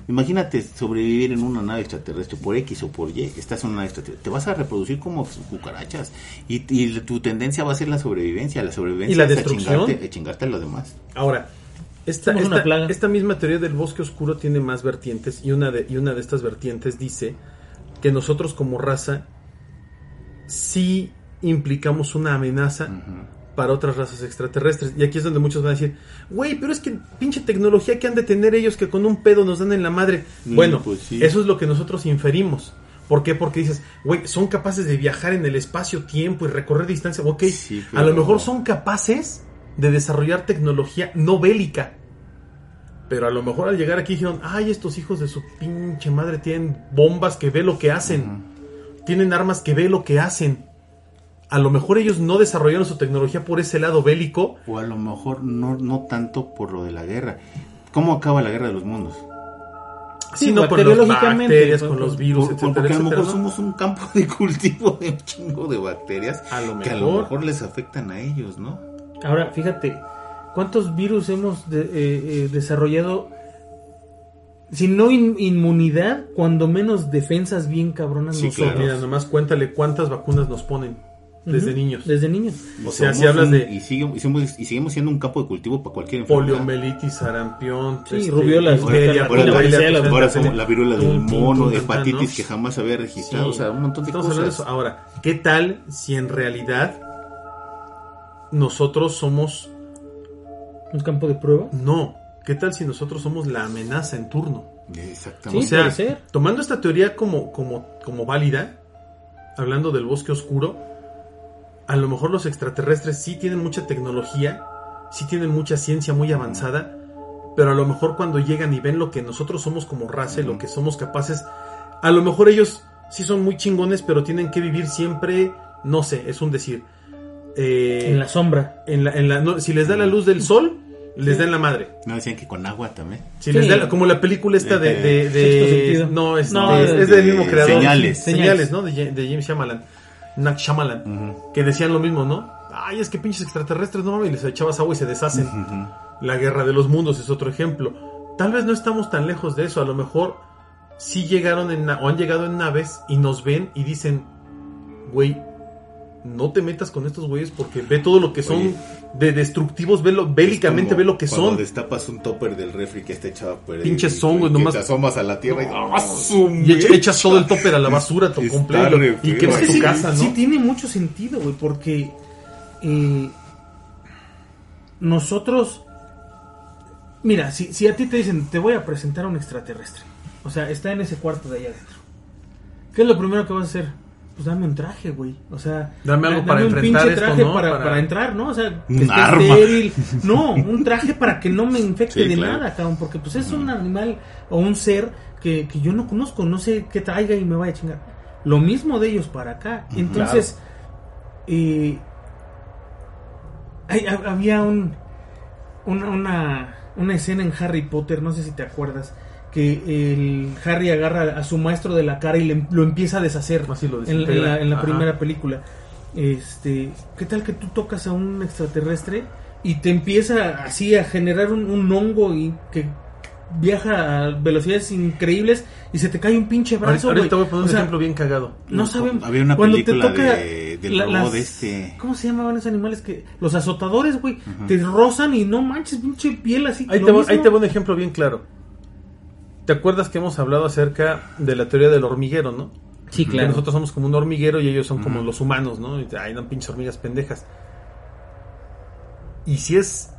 [SPEAKER 2] Imagínate sobrevivir en una nave extraterrestre por X o por Y. Estás en una nave extraterrestre. Te vas a reproducir como cucarachas. Y, y tu tendencia va a ser la sobrevivencia. La sobrevivencia
[SPEAKER 4] ¿Y la
[SPEAKER 2] es a
[SPEAKER 4] destrucción?
[SPEAKER 2] chingarte, a chingarte a los demás.
[SPEAKER 4] Ahora, esta, esta,
[SPEAKER 3] plaga.
[SPEAKER 4] esta misma teoría del bosque oscuro tiene más vertientes y una, de, y una de estas vertientes dice que nosotros como raza sí implicamos una amenaza para otras razas extraterrestres. Y aquí es donde muchos van a decir, güey, pero es que pinche tecnología que han de tener ellos que con un pedo nos dan en la madre.
[SPEAKER 2] Mm,
[SPEAKER 4] bueno,
[SPEAKER 2] pues sí.
[SPEAKER 4] eso es lo que nosotros inferimos. ¿Por qué? Porque dices, güey, son capaces de viajar en el espacio-tiempo y recorrer distancia. Ok,
[SPEAKER 2] Sí,
[SPEAKER 4] a lo mejor son capaces de desarrollar tecnología no bélica. Pero a lo mejor al llegar aquí dijeron, ay, estos hijos de su pinche madre tienen bombas que ve lo que hacen. Tienen armas que ve lo que hacen. A lo mejor ellos no desarrollaron su tecnología por ese lado bélico.
[SPEAKER 2] O a lo mejor no, no tanto por lo de la guerra. ¿Cómo acaba la guerra de los mundos?
[SPEAKER 3] Sí,
[SPEAKER 4] sino con las bacterias, con los virus,
[SPEAKER 2] Por-
[SPEAKER 4] etcétera,
[SPEAKER 2] porque a lo mejor
[SPEAKER 4] ¿no?
[SPEAKER 2] somos un campo de cultivo de un chingo de bacterias
[SPEAKER 4] A lo
[SPEAKER 2] que a lo
[SPEAKER 4] mejor.
[SPEAKER 2] mejor les afectan a ellos, ¿no?
[SPEAKER 3] Ahora, fíjate, ¿cuántos virus hemos de- eh, eh, desarrollado? Si no in- inmunidad, cuando menos defensas bien cabronas
[SPEAKER 2] Sí,
[SPEAKER 3] nosotros.
[SPEAKER 2] claro.
[SPEAKER 4] Mira, nomás cuéntale cuántas vacunas nos ponen desde niños.
[SPEAKER 3] Desde niños.
[SPEAKER 4] O sea, si hablas
[SPEAKER 2] un-
[SPEAKER 4] de-
[SPEAKER 2] Y, sigue- y somos- y seguimos siendo un campo de cultivo para cualquier enfermedad.
[SPEAKER 4] Poliomielitis, sarampión,
[SPEAKER 3] Sí, varicela,
[SPEAKER 4] rubiola,
[SPEAKER 2] ahora somos la viruela del mono,
[SPEAKER 4] tum,
[SPEAKER 2] hepatitis
[SPEAKER 4] ¿no?
[SPEAKER 2] que jamás había registrado, o sea, un montón de
[SPEAKER 4] Estamos hablando de
[SPEAKER 2] cosas.
[SPEAKER 4] eso. Ahora, ¿qué tal si en realidad nosotros somos...
[SPEAKER 3] ¿Un campo de prueba?
[SPEAKER 4] No, ¿qué tal si nosotros somos la amenaza en turno?
[SPEAKER 2] Exactamente.
[SPEAKER 3] Sí,
[SPEAKER 4] o sea, tomando esta teoría como, como, como válida, hablando del bosque oscuro, a lo mejor los extraterrestres sí tienen mucha tecnología, sí tienen mucha ciencia muy avanzada, pero a lo mejor cuando llegan y ven lo que nosotros somos como raza y lo que somos capaces, a lo mejor ellos sí son muy chingones, pero tienen que vivir siempre, no sé, es un decir. eh,
[SPEAKER 3] En la sombra.
[SPEAKER 4] en la- en la- no, si les da la luz del sol, les da en la madre.
[SPEAKER 2] No decían que con agua también.
[SPEAKER 4] Si
[SPEAKER 3] Sí.
[SPEAKER 4] les da la- como la película esta de, de, de- no, es,
[SPEAKER 3] No,
[SPEAKER 4] es,
[SPEAKER 3] de-
[SPEAKER 4] es del mismo creador.
[SPEAKER 2] Señales.
[SPEAKER 4] Señales, ¿no? De James Shyamalan. Shyamalan.
[SPEAKER 2] Ujú.
[SPEAKER 4] Que decían lo mismo, ¿no? Ay, es que pinches extraterrestres, no mames, y les echabas agua y se deshacen. La guerra de los mundos es otro ejemplo. Tal vez no estamos tan lejos de eso. A lo mejor sí llegaron en, o han llegado en naves y nos ven y dicen, güey, no te metas con estos güeyes porque ve todo lo que son
[SPEAKER 2] Oye.
[SPEAKER 4] de destructivos, ve lo- bélicamente ve lo que
[SPEAKER 2] cuando
[SPEAKER 4] son.
[SPEAKER 2] destapas un topper del refri que está echado perder.
[SPEAKER 4] Pinches
[SPEAKER 2] y-
[SPEAKER 4] hongos,
[SPEAKER 2] y
[SPEAKER 4] nomás-
[SPEAKER 2] Te asomas a la tierra y. ¡Ah,
[SPEAKER 4] Y echa- echas todo el topper a la basura to-
[SPEAKER 2] Está
[SPEAKER 4] completo y quemas
[SPEAKER 3] Es que
[SPEAKER 4] tu
[SPEAKER 3] sí,
[SPEAKER 4] casa, ¿no?
[SPEAKER 3] sí tiene mucho sentido, güey, porque eh, nosotros... Mira, si, si a ti te dicen, te voy a presentar a un extraterrestre, o sea, está en ese cuarto de allá adentro, ¿qué es lo primero que vas a hacer? Pues dame un traje, güey. O sea,
[SPEAKER 4] Dame algo para
[SPEAKER 3] un
[SPEAKER 4] enfrentar
[SPEAKER 3] pinche
[SPEAKER 4] esto,
[SPEAKER 3] traje
[SPEAKER 4] ¿no?
[SPEAKER 3] para,
[SPEAKER 4] Para-
[SPEAKER 3] para entrar, ¿no? O sea, que
[SPEAKER 2] Un
[SPEAKER 3] esté
[SPEAKER 2] arma.
[SPEAKER 3] estéril. No, un traje para que no me infecte
[SPEAKER 2] Sí,
[SPEAKER 3] de
[SPEAKER 2] claro.
[SPEAKER 3] nada, cabrón, porque pues es un animal o un ser que, que yo no conozco, no sé qué traiga y me vaya a chingar. Lo mismo de ellos para acá. Entonces, eh, hay- ha- había un, una, una, una escena en Harry Potter, no sé si te acuerdas, que el Harry agarra a su maestro de la cara y le- lo empieza a deshacer
[SPEAKER 4] Así lo
[SPEAKER 3] en, en la, en la primera película. Este, ¿qué tal que tú tocas a un extraterrestre y te empieza así a generar un, un hongo y que viaja a velocidades increíbles y se te cae un pinche brazo,
[SPEAKER 4] Ahorita, voy a poner
[SPEAKER 3] O
[SPEAKER 4] un
[SPEAKER 3] sea,
[SPEAKER 4] ejemplo bien cagado.
[SPEAKER 3] no sabemos.
[SPEAKER 2] Había una
[SPEAKER 3] Cuando te
[SPEAKER 2] película
[SPEAKER 3] toca
[SPEAKER 2] de- del
[SPEAKER 3] la- las-
[SPEAKER 2] este.
[SPEAKER 3] ¿Cómo se llamaban esos animales que los azotadores, güey? Te rozan y no manches, pinche piel así.
[SPEAKER 4] Ahí te,
[SPEAKER 3] mismo.
[SPEAKER 4] ahí te va un ejemplo bien claro. ¿Te acuerdas que hemos hablado acerca de la teoría del hormiguero, no?
[SPEAKER 3] Sí,
[SPEAKER 4] Que
[SPEAKER 3] claro.
[SPEAKER 4] nosotros somos como un hormiguero y ellos son como los humanos, ¿no? Y ahí dan pinches hormigas pendejas. Y si es.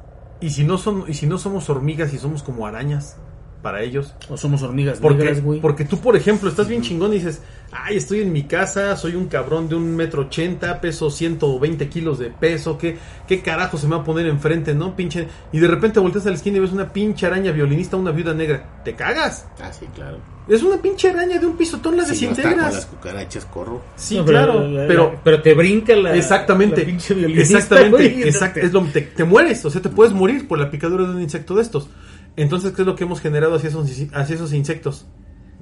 [SPEAKER 4] Y si no son, y si no somos hormigas y somos como arañas para ellos.
[SPEAKER 3] O somos hormigas
[SPEAKER 4] Porque,
[SPEAKER 3] negras, güey.
[SPEAKER 4] porque tú, por ejemplo, estás bien chingón y dices, ay, estoy en mi casa, soy un cabrón de un metro ochenta, peso 120 kilos de peso, ¿qué, ¿qué carajo se me va a poner enfrente, no? Pinche. Y de repente volteas a la esquina y ves una pinche araña violinista, una viuda negra. ¿Te cagas?
[SPEAKER 2] Ah, sí, claro.
[SPEAKER 4] Es una pinche araña de un pisotón, la
[SPEAKER 2] Sí, yo hasta con
[SPEAKER 4] desintegras.
[SPEAKER 2] las cucarachas corro.
[SPEAKER 4] Sí,
[SPEAKER 3] No,
[SPEAKER 4] claro,
[SPEAKER 3] la-
[SPEAKER 4] pero...
[SPEAKER 3] la- pero te brinca la.
[SPEAKER 4] Exactamente.
[SPEAKER 3] la pinche violinista,
[SPEAKER 4] Exactamente.
[SPEAKER 3] güey,
[SPEAKER 4] exact-
[SPEAKER 3] te-
[SPEAKER 4] es lo- te, te mueres, o sea, te puedes morir por la picadura de un insecto de estos. Entonces, ¿qué es lo que hemos generado hacia esos, hacia esos insectos?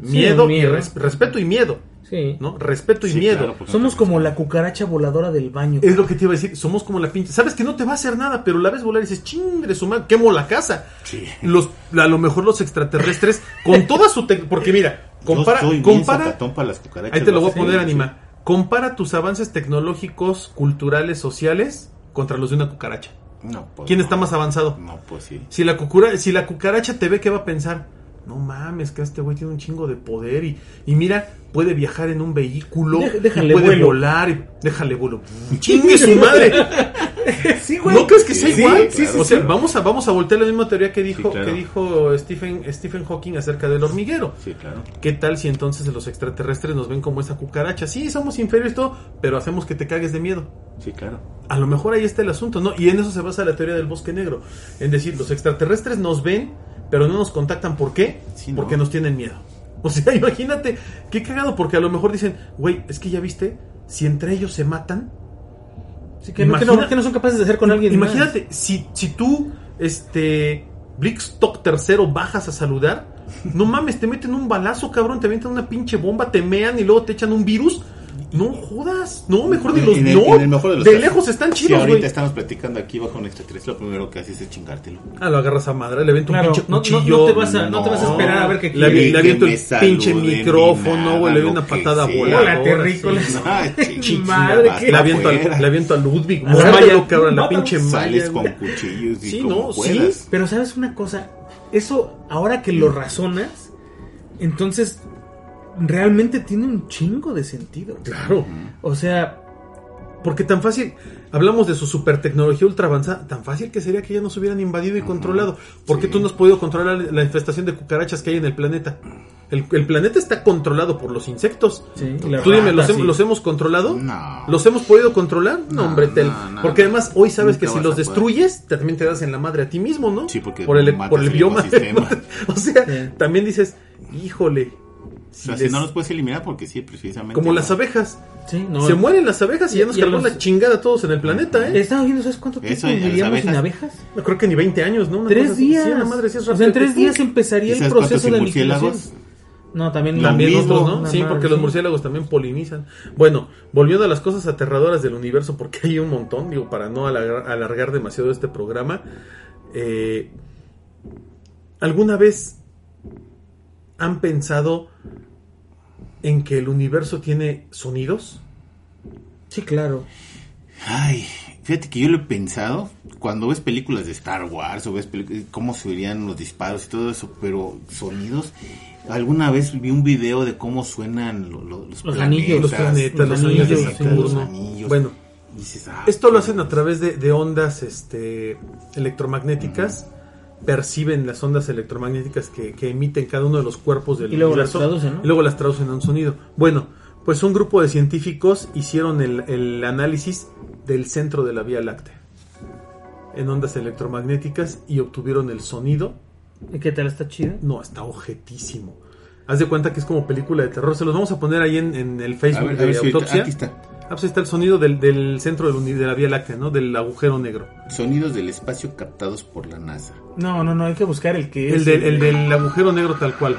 [SPEAKER 3] Sí,
[SPEAKER 4] Miedo, res- respeto y miedo,
[SPEAKER 3] Sí.
[SPEAKER 4] ¿no? Respeto y
[SPEAKER 2] Sí,
[SPEAKER 4] miedo.
[SPEAKER 2] claro, pues,
[SPEAKER 3] Somos
[SPEAKER 2] no
[SPEAKER 3] como la cucaracha voladora del baño.
[SPEAKER 4] Es lo que te iba a decir, somos como la pinche. Sabes que no te va a hacer nada, pero la ves volar y dices, chingre su madre, quemo la casa.
[SPEAKER 2] Sí.
[SPEAKER 4] Los, a lo mejor los extraterrestres, con toda su tec- porque mira, compara,
[SPEAKER 2] Yo soy
[SPEAKER 4] compara,
[SPEAKER 2] zapatón para las cucarachas.
[SPEAKER 4] ahí te lo voy a poner, Anima, compara tus avances tecnológicos, culturales, sociales, contra los de una cucaracha.
[SPEAKER 2] No, pues,
[SPEAKER 4] ¿Quién
[SPEAKER 2] no.
[SPEAKER 4] está más avanzado?
[SPEAKER 2] No, pues sí.
[SPEAKER 4] Si la, cucura- si la cucaracha te ve, ¿qué va a pensar? No mames, que este güey tiene un chingo de poder y, y mira, puede viajar en un vehículo,
[SPEAKER 3] Dé- déjale
[SPEAKER 4] y puede
[SPEAKER 3] vuelo.
[SPEAKER 4] volar, y, déjale vuelo. ¡Chingue su madre!
[SPEAKER 3] sí,
[SPEAKER 4] ¿No crees que sea
[SPEAKER 2] Sí,
[SPEAKER 4] igual?
[SPEAKER 2] sí, sí,
[SPEAKER 4] o sea,
[SPEAKER 2] sí.
[SPEAKER 4] vamos a vamos a voltear la misma teoría que dijo
[SPEAKER 2] Sí, claro.
[SPEAKER 4] que dijo Stephen Stephen Hawking acerca del hormiguero.
[SPEAKER 2] Sí, claro.
[SPEAKER 4] ¿Qué tal si entonces los extraterrestres nos ven como esa cucaracha? Sí, somos inferiores todo, pero hacemos que te cagues de miedo.
[SPEAKER 2] Sí, claro.
[SPEAKER 4] A lo mejor ahí está el asunto, ¿no? Y en eso se basa la teoría del bosque negro. En decir, los extraterrestres nos ven, pero no nos contactan. ¿Por qué?
[SPEAKER 2] Sí, ¿no?
[SPEAKER 4] Porque nos tienen miedo. O sea, imagínate, qué cagado, porque a lo mejor dicen, güey, es que ya viste, si entre ellos se matan,
[SPEAKER 3] Sí, que, no, que,
[SPEAKER 4] Imagina-
[SPEAKER 3] no, que no son capaces de hacer con alguien más.
[SPEAKER 4] Imagínate, si, si tú, este, Blickstock tercero bajas a saludar, no mames, te meten un balazo, cabrón, te avientan una pinche bomba, te mean y luego te echan un virus. No jodas, no, mejor de los
[SPEAKER 2] en el-
[SPEAKER 4] no.
[SPEAKER 2] en el mejor de los
[SPEAKER 4] de
[SPEAKER 2] casos.
[SPEAKER 4] lejos están
[SPEAKER 2] Si
[SPEAKER 4] chidos,
[SPEAKER 2] ahorita
[SPEAKER 4] güey.
[SPEAKER 2] estamos platicando aquí bajo un extraterrestre, lo primero que haces es chingártelo.
[SPEAKER 4] Ah, lo agarras a madre, le aviento
[SPEAKER 3] Claro,
[SPEAKER 4] un pinche
[SPEAKER 3] no, no-
[SPEAKER 4] cuchillo.
[SPEAKER 3] no te vas a, no te vas a esperar a ver qué
[SPEAKER 4] Le, le aviento
[SPEAKER 2] Que
[SPEAKER 4] el pinche micrófono, güey, le doy una
[SPEAKER 2] que
[SPEAKER 4] patada
[SPEAKER 2] sea.
[SPEAKER 4] voladora.
[SPEAKER 2] Ay,
[SPEAKER 3] madre, qué-
[SPEAKER 4] Le aviento,
[SPEAKER 2] afuera.
[SPEAKER 4] a, le aviento a Ludwig, muérdelo, cabrón, la pinche malla.
[SPEAKER 2] Sales con cuchillos y
[SPEAKER 4] Sí, no, sí.
[SPEAKER 3] Pero sabes una cosa, eso ahora que lo razonas, entonces realmente tiene un chingo de sentido.
[SPEAKER 4] Claro.
[SPEAKER 3] O sea,
[SPEAKER 4] Porque tan fácil, hablamos de su super tecnología ultra avanzada, tan fácil que sería que ya nos hubieran invadido y controlado. ¿Por qué
[SPEAKER 2] Sí.
[SPEAKER 4] tú no has podido controlar la infestación de cucarachas que hay en el planeta? El, el planeta está controlado por los insectos.
[SPEAKER 3] sí,
[SPEAKER 4] Tú dime, ¿los, hem-
[SPEAKER 3] sí.
[SPEAKER 4] los hemos controlado?
[SPEAKER 2] No.
[SPEAKER 4] ¿Los hemos podido controlar? No,
[SPEAKER 2] No,
[SPEAKER 4] hombre, tel.
[SPEAKER 2] no,
[SPEAKER 4] porque además hoy sabes que si los destruyes, también te das en la madre a ti mismo, ¿no?
[SPEAKER 2] Sí, porque
[SPEAKER 4] por el, por el bioma. o sea, también dices, híjole.
[SPEAKER 2] O sea,
[SPEAKER 4] si
[SPEAKER 2] no los puedes eliminar porque sí, precisamente.
[SPEAKER 4] como
[SPEAKER 2] no.
[SPEAKER 4] las abejas.
[SPEAKER 3] Sí, no.
[SPEAKER 4] Se mueren las abejas y ya nos cargó
[SPEAKER 3] los-
[SPEAKER 4] la chingada a todos en el planeta, ¿eh?
[SPEAKER 3] Estaba viendo, ¿sabes cuánto tiempo viviríamos sin
[SPEAKER 2] abejas.
[SPEAKER 4] No creo que ni 20 años, ¿no? Una
[SPEAKER 3] Tres días.
[SPEAKER 4] Sí, una madre, sí es
[SPEAKER 3] o sea, en tres días empezaría
[SPEAKER 2] ¿Y
[SPEAKER 3] el proceso de
[SPEAKER 2] murciélagos?
[SPEAKER 3] aniquilación. No, también
[SPEAKER 4] También otros, ¿no? Sí,
[SPEAKER 3] madre,
[SPEAKER 4] porque los murciélagos también polinizan. Bueno, volviendo a las cosas aterradoras del universo, porque hay un montón, digo, para no alargar, alargar demasiado este programa. eh, ¿Alguna vez han pensado en que el universo tiene sonidos?
[SPEAKER 3] Sí, claro.
[SPEAKER 2] Ay, fíjate que yo lo he pensado cuando ves películas de Star Wars o ves cómo se oirían los disparos y todo eso, pero sonidos. Alguna vez vi un video de cómo suenan lo- lo- los,
[SPEAKER 3] Los
[SPEAKER 2] planetas,
[SPEAKER 3] anillos,
[SPEAKER 4] Los planetas, los
[SPEAKER 3] los
[SPEAKER 4] anillos
[SPEAKER 3] sí,
[SPEAKER 2] los anillos.
[SPEAKER 4] Bueno,
[SPEAKER 2] dices, ah,
[SPEAKER 4] Esto lo hacen a través de, de ondas este, electromagnéticas. Perciben las ondas electromagnéticas que, que emiten cada uno de los cuerpos del
[SPEAKER 3] Y luego las
[SPEAKER 4] universo.
[SPEAKER 3] traducen, ¿no?
[SPEAKER 4] Y luego las traducen a un sonido. Bueno, pues un grupo de científicos hicieron el, el análisis del centro de la Vía Láctea en ondas electromagnéticas y obtuvieron el sonido.
[SPEAKER 3] ¿Y qué tal está chido?
[SPEAKER 4] No, está objetísimo. Haz de cuenta que es como película de terror. Se los vamos a poner ahí en, en el
[SPEAKER 2] a
[SPEAKER 4] Facebook
[SPEAKER 2] ver,
[SPEAKER 4] de
[SPEAKER 2] si
[SPEAKER 4] Autopsia.
[SPEAKER 2] aquí está.
[SPEAKER 4] Ah, pues ahí está el sonido del, del centro del de la Vía Láctea, ¿no? Del agujero negro.
[SPEAKER 2] Sonidos del espacio captados por la NASA.
[SPEAKER 3] No, no, no, hay que buscar el que
[SPEAKER 4] El,
[SPEAKER 3] es.
[SPEAKER 4] del, el del agujero negro tal cual.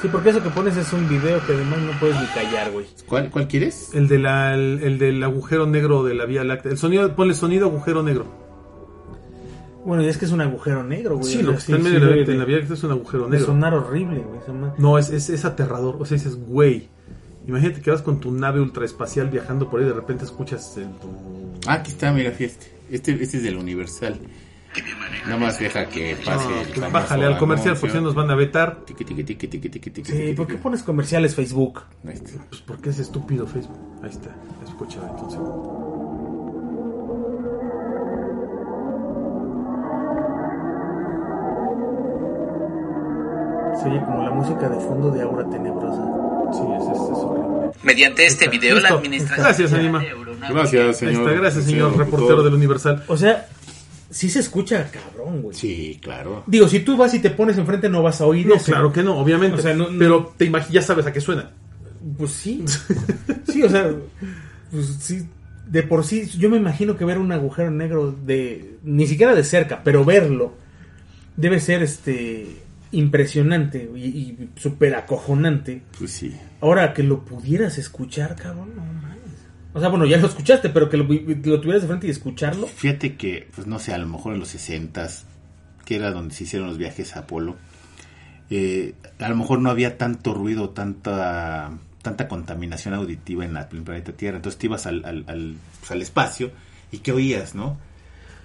[SPEAKER 3] Sí, porque eso que pones es un video que además no puedes ni callar, güey.
[SPEAKER 2] ¿Cuál, cuál quieres?
[SPEAKER 4] El, de la, el, el del agujero negro de la Vía Láctea. El sonido, ponle sonido agujero negro.
[SPEAKER 3] Bueno, y es que es un agujero negro, güey.
[SPEAKER 4] Sí, lo que está en
[SPEAKER 3] sí,
[SPEAKER 4] medio de, la, Vía Láctea es un agujero
[SPEAKER 3] de
[SPEAKER 4] negro.
[SPEAKER 3] sonar horrible, güey.
[SPEAKER 4] No, es, es, es aterrador. O sea, dices, güey. Imagínate que vas con tu nave ultraespacial viajando por ahí y de repente escuchas el...
[SPEAKER 2] Ah, aquí está, mira, fíjate. Este, este es del Universal. Nada más deja que pase
[SPEAKER 4] No,
[SPEAKER 2] el
[SPEAKER 4] pues
[SPEAKER 2] famoso
[SPEAKER 4] bájale al comercial porque si nos van a vetar.
[SPEAKER 2] Tiqui, tiqui, tiqui, tiqui, tiqui, tiqui,
[SPEAKER 3] Sí, ¿por qué pones comerciales Facebook?
[SPEAKER 2] Ahí está.
[SPEAKER 4] Pues porque es estúpido Facebook. Ahí está, escucha entonces.
[SPEAKER 3] Se oye como la música de fondo de Aura Tenebrosa.
[SPEAKER 4] Sí, es, es, es horrible.
[SPEAKER 5] Mediante este
[SPEAKER 4] Está.
[SPEAKER 5] video, la administración.
[SPEAKER 4] Gracias, Anima.
[SPEAKER 2] Gracias,
[SPEAKER 4] Ahí
[SPEAKER 2] señor.
[SPEAKER 4] está, gracias, señor reportero del Universal.
[SPEAKER 3] O sea, sí se escucha cabrón, güey.
[SPEAKER 2] Sí, claro.
[SPEAKER 3] Digo, si tú vas y te pones enfrente no vas a oír
[SPEAKER 4] No,
[SPEAKER 3] eso.
[SPEAKER 4] claro que no, obviamente.
[SPEAKER 3] O sea, no-
[SPEAKER 4] Pero te imaginas, ya sabes a qué suena.
[SPEAKER 3] Pues sí. Sí, o sea, pues sí. De por sí, yo me imagino que ver un agujero negro de. Ni siquiera de cerca, pero verlo. Debe ser este. Impresionante y, y súper acojonante.
[SPEAKER 2] Pues sí.
[SPEAKER 3] Ahora que lo pudieras escuchar, cabrón, no mames. O sea, bueno, ya lo escuchaste, pero que lo, lo tuvieras de frente y escucharlo.
[SPEAKER 2] Fíjate que, pues no sé, a lo mejor en los 60 que era donde se hicieron los viajes a Apolo, eh, a lo mejor no había tanto ruido, tanta tanta contaminación auditiva en, la, en el planeta Tierra. Entonces te ibas al, al, al, pues, al espacio y ¿qué oías, no?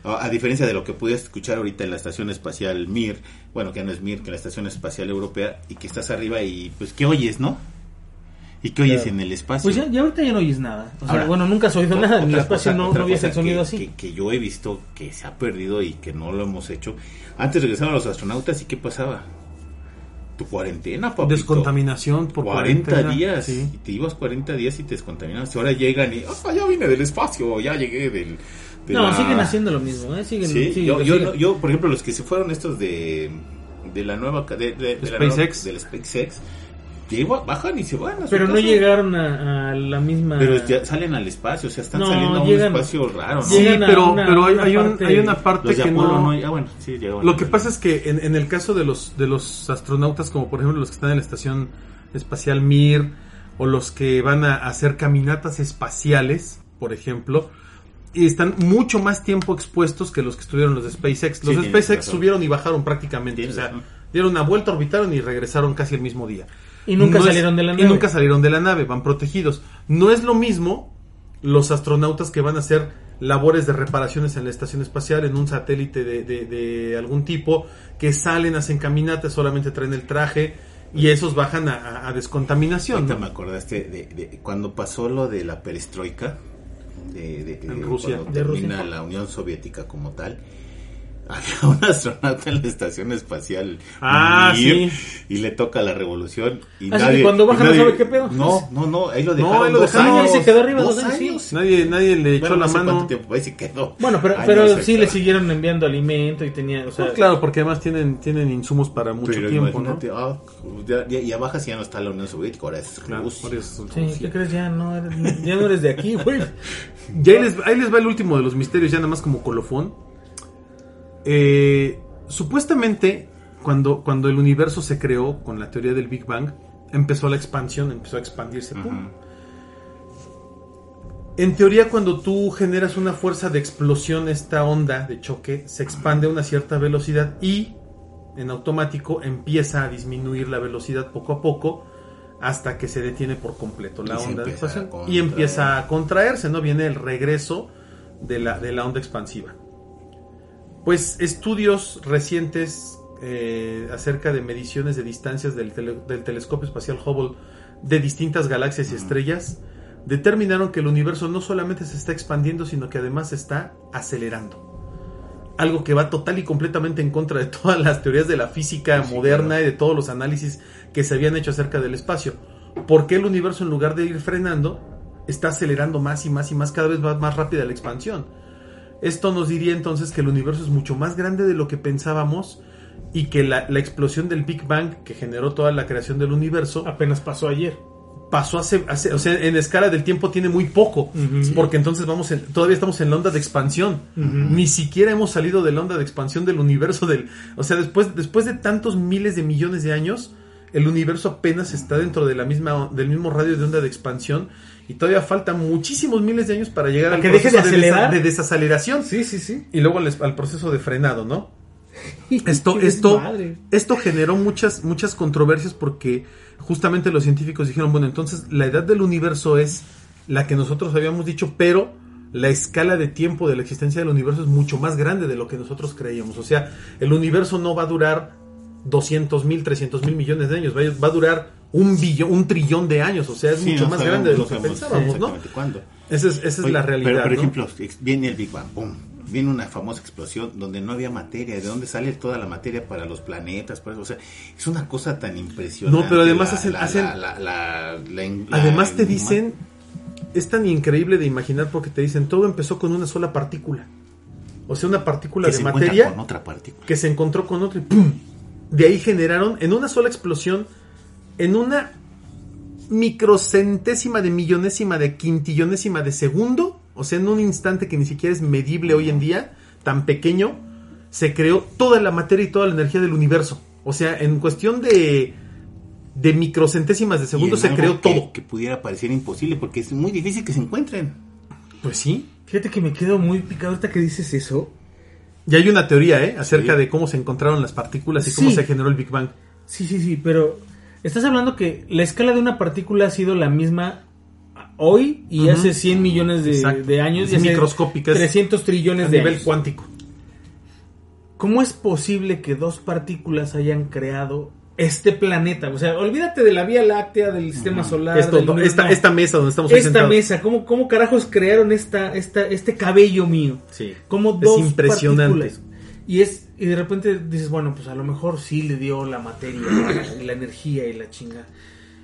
[SPEAKER 2] A, diferencia de lo que pudieras escuchar ahorita en la estación espacial Mir, bueno, que no es Mir, que la estación espacial europea, y que estás arriba y pues ¿qué oyes, no? ¿Y qué oyes
[SPEAKER 3] Claro.
[SPEAKER 2] en el espacio?
[SPEAKER 3] Pues ya, ya ahorita ya no oyes nada. O sea, bueno, nunca has oído nada. En el espacio
[SPEAKER 2] cosa-
[SPEAKER 3] no, no el sonido
[SPEAKER 2] que,
[SPEAKER 3] así.
[SPEAKER 2] Que, que yo he visto que se ha perdido y que no lo hemos hecho. Antes regresaban los astronautas y ¿qué pasaba? Tu cuarentena, papito.
[SPEAKER 4] Descontaminación por
[SPEAKER 2] 40
[SPEAKER 4] cuarentena,
[SPEAKER 2] días.
[SPEAKER 4] sí.
[SPEAKER 2] Y te ibas 40 días y te descontaminabas. Y ahora llegan y, ah, ya vine del espacio, ya llegué del... de
[SPEAKER 3] No,
[SPEAKER 2] la-
[SPEAKER 3] siguen haciendo lo mismo, ¿eh? Siguen,
[SPEAKER 2] Sí,
[SPEAKER 3] sí,
[SPEAKER 2] yo,
[SPEAKER 3] lo
[SPEAKER 2] yo,
[SPEAKER 3] siguen.
[SPEAKER 2] yo, por ejemplo, los que se fueron estos de, de la nueva... De, de-
[SPEAKER 4] SpaceX.
[SPEAKER 2] del SpaceX. bajan y se van a su
[SPEAKER 3] Pero no llegaron a, a la misma...
[SPEAKER 2] Pero ya salen al espacio, o sea, están
[SPEAKER 3] No,
[SPEAKER 2] saliendo a
[SPEAKER 3] llegan-
[SPEAKER 2] un espacio raro, ¿no?
[SPEAKER 4] Sí,
[SPEAKER 3] Llegan a
[SPEAKER 4] pero,
[SPEAKER 3] una-
[SPEAKER 4] pero hay,
[SPEAKER 3] una
[SPEAKER 4] hay un- hay una parte que
[SPEAKER 2] Apolo
[SPEAKER 4] no...
[SPEAKER 2] no... Ah, bueno, sí, llegaban.
[SPEAKER 4] Lo que pasa es que en, en el caso de los, de los astronautas, como por ejemplo los que están en la estación espacial Mir, o los que van a hacer caminatas espaciales, por ejemplo, y están mucho más tiempo expuestos que los que estuvieron los de SpaceX. Los
[SPEAKER 2] Sí,
[SPEAKER 4] de SpaceX
[SPEAKER 2] razón.
[SPEAKER 4] subieron y bajaron prácticamente.
[SPEAKER 2] Tienes
[SPEAKER 4] o sea,
[SPEAKER 2] razón.
[SPEAKER 4] dieron una vuelta, orbitaron y regresaron casi el mismo día.
[SPEAKER 3] Y nunca
[SPEAKER 4] No es-
[SPEAKER 3] salieron de la
[SPEAKER 4] Y
[SPEAKER 3] nave.
[SPEAKER 4] nunca salieron de la nave, van protegidos. No es lo mismo los astronautas que van a hacer labores de reparaciones en la estación espacial, en un satélite de, de- de algún tipo, que salen, hacen caminatas, solamente traen el traje y esos bajan a, a- a descontaminación.
[SPEAKER 2] Ahorita
[SPEAKER 4] ¿no?
[SPEAKER 2] me acordaste de, de cuando pasó lo de la perestroika, de, de-
[SPEAKER 4] En
[SPEAKER 2] de
[SPEAKER 4] Rusia.
[SPEAKER 2] cuando
[SPEAKER 3] De
[SPEAKER 2] termina
[SPEAKER 3] Rusia.
[SPEAKER 2] la Unión Soviética como tal. Había un astronauta en la estación espacial
[SPEAKER 4] Ah,
[SPEAKER 2] Mir,
[SPEAKER 4] sí.
[SPEAKER 2] y le toca la revolución y
[SPEAKER 3] Así
[SPEAKER 2] nadie
[SPEAKER 3] que cuando baja
[SPEAKER 2] y
[SPEAKER 3] no sabe qué pedo.
[SPEAKER 2] No, no, no, ahí lo
[SPEAKER 4] No,
[SPEAKER 2] dejaron
[SPEAKER 4] ahí lo
[SPEAKER 2] dos
[SPEAKER 4] dejaron,
[SPEAKER 2] años.
[SPEAKER 3] se quedó arriba
[SPEAKER 2] dos
[SPEAKER 3] dos años.
[SPEAKER 4] Nadie, nadie le echó
[SPEAKER 2] Bueno,
[SPEAKER 4] la
[SPEAKER 2] no sé
[SPEAKER 4] mano.
[SPEAKER 2] cuánto tiempo, ahí se quedó.
[SPEAKER 3] Bueno, pero,
[SPEAKER 2] Años
[SPEAKER 3] pero sí le siguieron enviando alimento y tenía, o sea,
[SPEAKER 4] No, claro, porque además tienen, tienen insumos para mucho
[SPEAKER 2] Pero
[SPEAKER 4] tiempo, ¿no?
[SPEAKER 2] ah, ya, ya, ya bajas y ya no está la Unión Soviética, ahora es
[SPEAKER 4] Claro,
[SPEAKER 2] Rusia.
[SPEAKER 3] sí. ¿qué crees? Ya no eres, ya no eres de aquí, güey.
[SPEAKER 4] Ya ahí les, ahí les va el último de los misterios, ya nada más como colofón. Eh, supuestamente, cuando, cuando el universo se creó con la teoría del Big Bang, empezó la expansión, empezó a expandirse. En teoría, cuando tú generas una fuerza de explosión, esta onda de choque se expande a una cierta velocidad y en automático empieza a disminuir la velocidad poco a poco hasta que se detiene por completo la
[SPEAKER 2] Y
[SPEAKER 4] onda de expansión y empieza a contraerse, ¿no? Viene el regreso de la, de la onda expansiva. Pues estudios recientes eh, acerca de mediciones de distancias del, tele- del telescopio espacial Hubble de distintas galaxias y estrellas determinaron que el universo no solamente se está expandiendo, sino que además se está acelerando. Algo que va total y completamente en contra de todas las teorías de la física
[SPEAKER 2] Sí,
[SPEAKER 4] moderna
[SPEAKER 2] claro.
[SPEAKER 4] y de todos los análisis que se habían hecho acerca del espacio. ¿Por qué el universo en lugar de ir frenando está acelerando más y más y más cada vez va más rápida la expansión? Esto nos diría entonces que el universo es mucho más grande de lo que pensábamos y que la, la explosión del Big Bang que generó toda la creación del universo
[SPEAKER 3] Apenas pasó ayer.
[SPEAKER 4] pasó hace, hace- o sea, en escala del tiempo tiene muy poco, porque entonces vamos en- todavía estamos en la onda de expansión. Ni siquiera hemos salido de la onda de expansión del universo del, o sea, después después de tantos miles de millones de años, el universo apenas está dentro de la misma del mismo radio de onda de expansión y todavía faltan muchísimos miles de años para llegar
[SPEAKER 3] ¿A
[SPEAKER 4] al
[SPEAKER 3] que deje
[SPEAKER 4] proceso
[SPEAKER 3] de
[SPEAKER 4] de, desa- de desaceleración
[SPEAKER 3] Sí, sí, sí.
[SPEAKER 4] y luego al, al proceso de frenado, ¿no? Esto, esto, esto generó muchas, muchas controversias porque justamente los científicos dijeron, bueno, entonces la edad del universo es la que nosotros habíamos dicho, pero la escala de tiempo de la existencia del universo es mucho más grande de lo que nosotros creíamos. O sea, el universo no va a durar 200 mil, 300 mil millones de años, va a durar un billón, un trillón de años. O sea, es
[SPEAKER 2] Sí,
[SPEAKER 4] mucho
[SPEAKER 2] no
[SPEAKER 4] más
[SPEAKER 2] sabemos-
[SPEAKER 4] grande de lo que pensábamos, ¿no?
[SPEAKER 2] cuándo.
[SPEAKER 4] Esa es, esa es
[SPEAKER 2] Oye,
[SPEAKER 4] la realidad.
[SPEAKER 2] Pero, por ejemplo, viene el Big Bang, ¡pum! Viene una famosa explosión donde no había materia. ¿De dónde sale toda la materia para los planetas? Para, o sea, es una cosa tan impresionante.
[SPEAKER 4] No, pero además
[SPEAKER 2] la-
[SPEAKER 4] hacen-
[SPEAKER 2] la- la-
[SPEAKER 4] Además te dicen, es tan increíble de imaginar porque te dicen, todo empezó con una sola partícula. O sea, una partícula
[SPEAKER 2] que
[SPEAKER 4] de materia
[SPEAKER 2] con otra partícula.
[SPEAKER 4] que se encontró con otra y ¡pum! De ahí generaron en una sola explosión, en una microcentésima de millonésima de quintillonésima de segundo, o sea, en un instante que ni siquiera es medible hoy en día, tan pequeño, se creó toda la materia y toda la energía del universo. O sea, en cuestión de, de microcentésimas de segundo se creó
[SPEAKER 2] que-
[SPEAKER 4] todo.
[SPEAKER 2] Que pudiera parecer imposible porque es muy difícil que se encuentren.
[SPEAKER 4] Pues sí.
[SPEAKER 3] Fíjate que me quedo muy picado ahorita que dices eso.
[SPEAKER 4] Y hay una teoría, ¿eh? Acerca
[SPEAKER 2] Sí.
[SPEAKER 4] de cómo se encontraron las partículas y cómo
[SPEAKER 3] Sí.
[SPEAKER 4] se generó el Big Bang.
[SPEAKER 3] Sí, sí, sí, pero estás hablando que la escala de una partícula ha sido la misma hoy y hace 100 millones de, años.
[SPEAKER 4] Es
[SPEAKER 3] y hace
[SPEAKER 4] microscópica, es
[SPEAKER 3] 300 trillones
[SPEAKER 4] A
[SPEAKER 3] de
[SPEAKER 4] nivel
[SPEAKER 3] años.
[SPEAKER 4] cuántico.
[SPEAKER 3] ¿Cómo es posible que dos partículas hayan creado este planeta? O sea, olvídate de la Vía Láctea, del sistema solar.
[SPEAKER 4] Esto,
[SPEAKER 3] del
[SPEAKER 4] esta, mesa donde estamos
[SPEAKER 3] Esta
[SPEAKER 4] sentados.
[SPEAKER 3] mesa, ¿cómo, ¿cómo carajos crearon esta, esta, este cabello mío?
[SPEAKER 4] Sí.
[SPEAKER 3] Como
[SPEAKER 4] Es
[SPEAKER 3] dos
[SPEAKER 4] impresionante.
[SPEAKER 3] partículas. Y es y de repente dices, bueno, pues a lo mejor sí le dio la materia, y la energía y la chinga.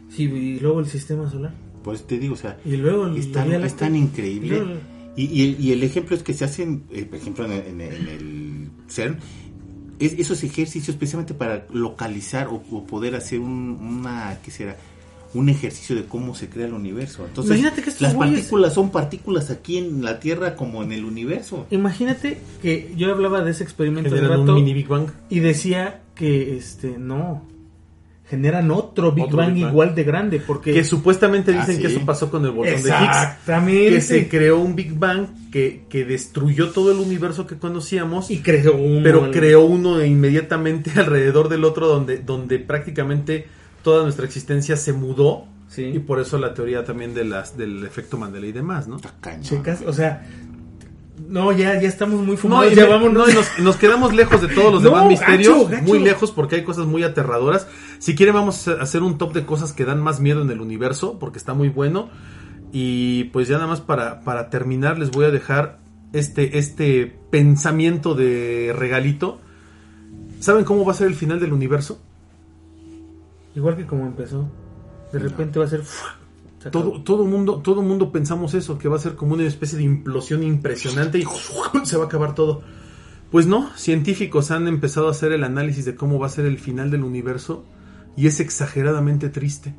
[SPEAKER 3] Sí, y luego el sistema solar.
[SPEAKER 2] Pues te digo, o sea,
[SPEAKER 3] Y luego el,
[SPEAKER 2] es tan, es tan
[SPEAKER 3] Y
[SPEAKER 2] increíble.
[SPEAKER 3] luego-
[SPEAKER 2] Y, y el, y el ejemplo es que se hacen, eh, por ejemplo, en el, en en el CERN, es- esos ejercicios precisamente para localizar o, o poder hacer un, una, ¿qué será? Un ejercicio de cómo se crea el universo. Entonces,
[SPEAKER 3] Imagínate que estos
[SPEAKER 2] las
[SPEAKER 3] güeyes-
[SPEAKER 2] partículas son partículas aquí en la Tierra como en el universo.
[SPEAKER 3] Imagínate que yo hablaba de ese experimento de rato
[SPEAKER 4] un mini Big Bang.
[SPEAKER 3] y decía que este no generan otro Big
[SPEAKER 4] Otro
[SPEAKER 3] Bang
[SPEAKER 4] Big Bang.
[SPEAKER 3] igual de grande porque
[SPEAKER 4] Que supuestamente dicen
[SPEAKER 2] Ah,
[SPEAKER 4] que
[SPEAKER 2] sí.
[SPEAKER 4] eso pasó con el botón de Higgs.
[SPEAKER 3] exactamente
[SPEAKER 4] Que se creó un Big Bang que, que destruyó todo el universo que conocíamos.
[SPEAKER 3] y creó uno
[SPEAKER 4] pero creó uno inmediatamente alrededor del otro donde, donde prácticamente toda nuestra existencia se mudó.
[SPEAKER 3] Sí.
[SPEAKER 4] Y por eso la teoría también de las, del efecto Mandela y demás, ¿no?
[SPEAKER 3] Checas, o sea, no ya ya estamos muy
[SPEAKER 4] No,
[SPEAKER 3] fumados,
[SPEAKER 4] y
[SPEAKER 3] ya
[SPEAKER 4] me-
[SPEAKER 3] vámonos.
[SPEAKER 4] no, y nos, nos quedamos lejos de todos los
[SPEAKER 3] No,
[SPEAKER 4] demás misterios,
[SPEAKER 3] gacho, gacho.
[SPEAKER 4] muy lejos porque hay cosas muy aterradoras. Si quieren vamos a hacer un top de cosas que dan más miedo en el universo porque está muy bueno. Y pues ya nada más para, para terminar les voy a dejar este, este pensamiento de regalito. ¿Saben cómo va a ser el final del universo?
[SPEAKER 3] Igual que como empezó. De repente va a ser.
[SPEAKER 4] Todo, todo mundo, todo mundo pensamos eso, que va a ser como una especie de implosión impresionante y se va a acabar todo. Pues no, científicos han empezado a hacer el análisis de cómo va a ser el final del universo y es exageradamente triste.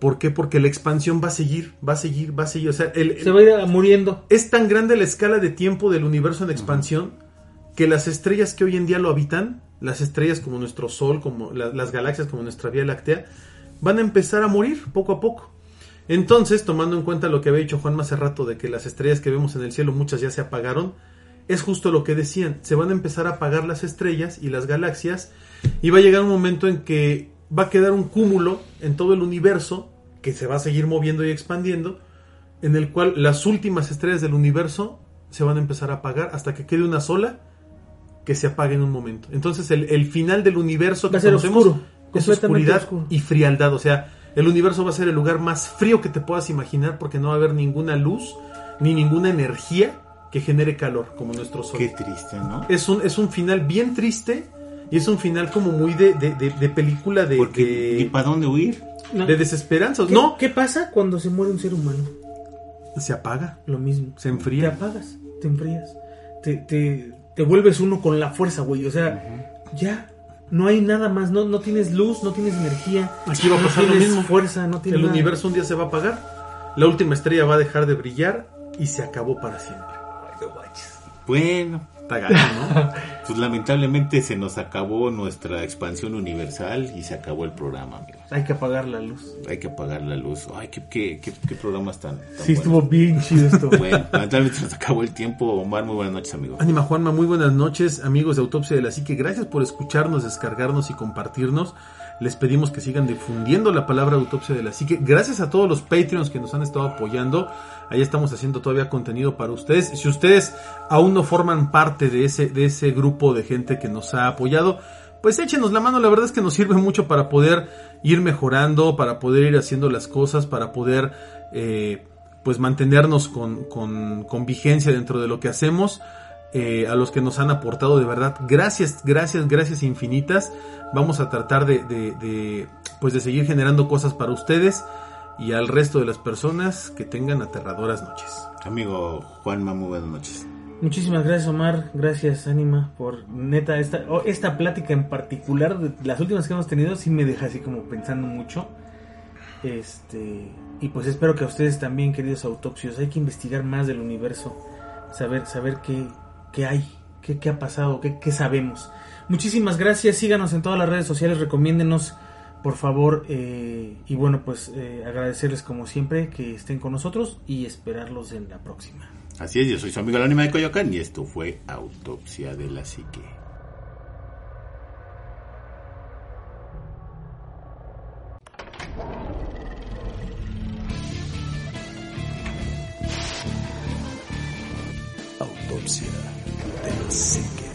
[SPEAKER 4] ¿Por qué? Porque la expansión va a seguir, va a seguir, va a seguir. O sea, el-
[SPEAKER 3] se va a ir a- muriendo.
[SPEAKER 4] es tan grande la escala de tiempo del universo en expansión que las estrellas que hoy en día lo habitan, las estrellas como nuestro Sol, como la- las galaxias como nuestra Vía Láctea, van a empezar a morir poco a poco. Entonces, tomando en cuenta lo que había dicho Juan hace rato de que las estrellas que vemos en el cielo muchas ya se apagaron, es justo lo que decían, se van a empezar a apagar las estrellas y las galaxias y va a llegar un momento en que va a quedar un cúmulo en todo el universo que se va a seguir moviendo y expandiendo en el cual las últimas estrellas del universo se van a empezar a apagar hasta que quede una sola que se apague en un momento. Entonces el, el final del universo
[SPEAKER 3] Va
[SPEAKER 4] que
[SPEAKER 3] a ser
[SPEAKER 4] conocemos
[SPEAKER 3] oscuro,
[SPEAKER 4] es oscuridad
[SPEAKER 3] oscuro.
[SPEAKER 4] y frialdad. O sea, el universo va a ser el lugar más frío que te puedas imaginar porque no va a haber ninguna luz ni ninguna energía que genere calor como nuestro sol.
[SPEAKER 2] Qué triste, ¿no?
[SPEAKER 4] Es un, es un final bien triste y es un final como muy de, de, de- de película de,
[SPEAKER 2] Porque, ¿y para dónde huir?
[SPEAKER 3] No.
[SPEAKER 4] de desesperanza.
[SPEAKER 3] ¿Qué,
[SPEAKER 4] No,
[SPEAKER 3] ¿Qué pasa cuando se muere un ser humano?
[SPEAKER 4] se apaga,
[SPEAKER 3] Lo mismo.
[SPEAKER 4] se
[SPEAKER 3] Te
[SPEAKER 4] enfría.
[SPEAKER 3] apagas, te enfrías. Te, te, te vuelves uno con la fuerza, güey. O sea, ya. No hay nada más. No, no tienes luz, no tienes energía.
[SPEAKER 4] Aquí va a
[SPEAKER 3] no
[SPEAKER 4] pasar lo
[SPEAKER 3] tienes
[SPEAKER 4] mismo.
[SPEAKER 3] fuerza, no tienes
[SPEAKER 4] El
[SPEAKER 3] nada.
[SPEAKER 4] universo un día se va a apagar, la última estrella va a dejar de brillar y se acabó para siempre.
[SPEAKER 2] Bueno,
[SPEAKER 4] Está ¿no?
[SPEAKER 2] pues lamentablemente se nos acabó nuestra expansión universal y se acabó el programa, amigos.
[SPEAKER 3] Hay que apagar la luz.
[SPEAKER 2] Hay que apagar la luz. Ay, qué, qué, qué, qué programas tan, tan
[SPEAKER 3] Sí, estuvo bien chido esto.
[SPEAKER 2] Bueno, lamentablemente se nos acabó el tiempo. Omar, muy buenas noches, amigo.
[SPEAKER 4] Ánima Juanma, muy buenas noches, amigos de Autopsia de la Psique. Gracias por escucharnos, descargarnos y compartirnos. Les pedimos que sigan difundiendo la palabra autopsia de la psique. Gracias a todos los Patreons que nos han estado apoyando. Ahí estamos haciendo todavía contenido para ustedes. Si ustedes aún no forman parte de ese, de ese grupo de gente que nos ha apoyado, pues échenos la mano. La verdad es que nos sirve mucho para poder ir mejorando, para poder ir haciendo las cosas, para poder eh, pues mantenernos con, con, con vigencia dentro de lo que hacemos. Eh, a los que nos han aportado de verdad. Gracias, gracias, gracias infinitas. Vamos a tratar de, de, de, pues de seguir generando cosas para ustedes y al resto de las personas que tengan aterradoras noches.
[SPEAKER 2] Amigo Juan Mamu, buenas noches.
[SPEAKER 3] Muchísimas gracias Omar, gracias Anima por neta esta, oh, esta plática en particular, de las últimas que hemos tenido sí me deja así como pensando mucho. Este, y pues espero que a ustedes también, queridos autopsios, hay que investigar más del universo, saber, saber qué, qué hay, qué, qué ha pasado, qué, qué, sabemos. Muchísimas gracias, síganos en todas las redes sociales, recomiéndenos por favor eh, y bueno pues eh, agradecerles como siempre que estén con nosotros y esperarlos en la próxima.
[SPEAKER 2] Así es, yo soy su amigo el anima de Coyoacán y esto fue Autopsia de la Psique.
[SPEAKER 1] Autopsia de la Psique.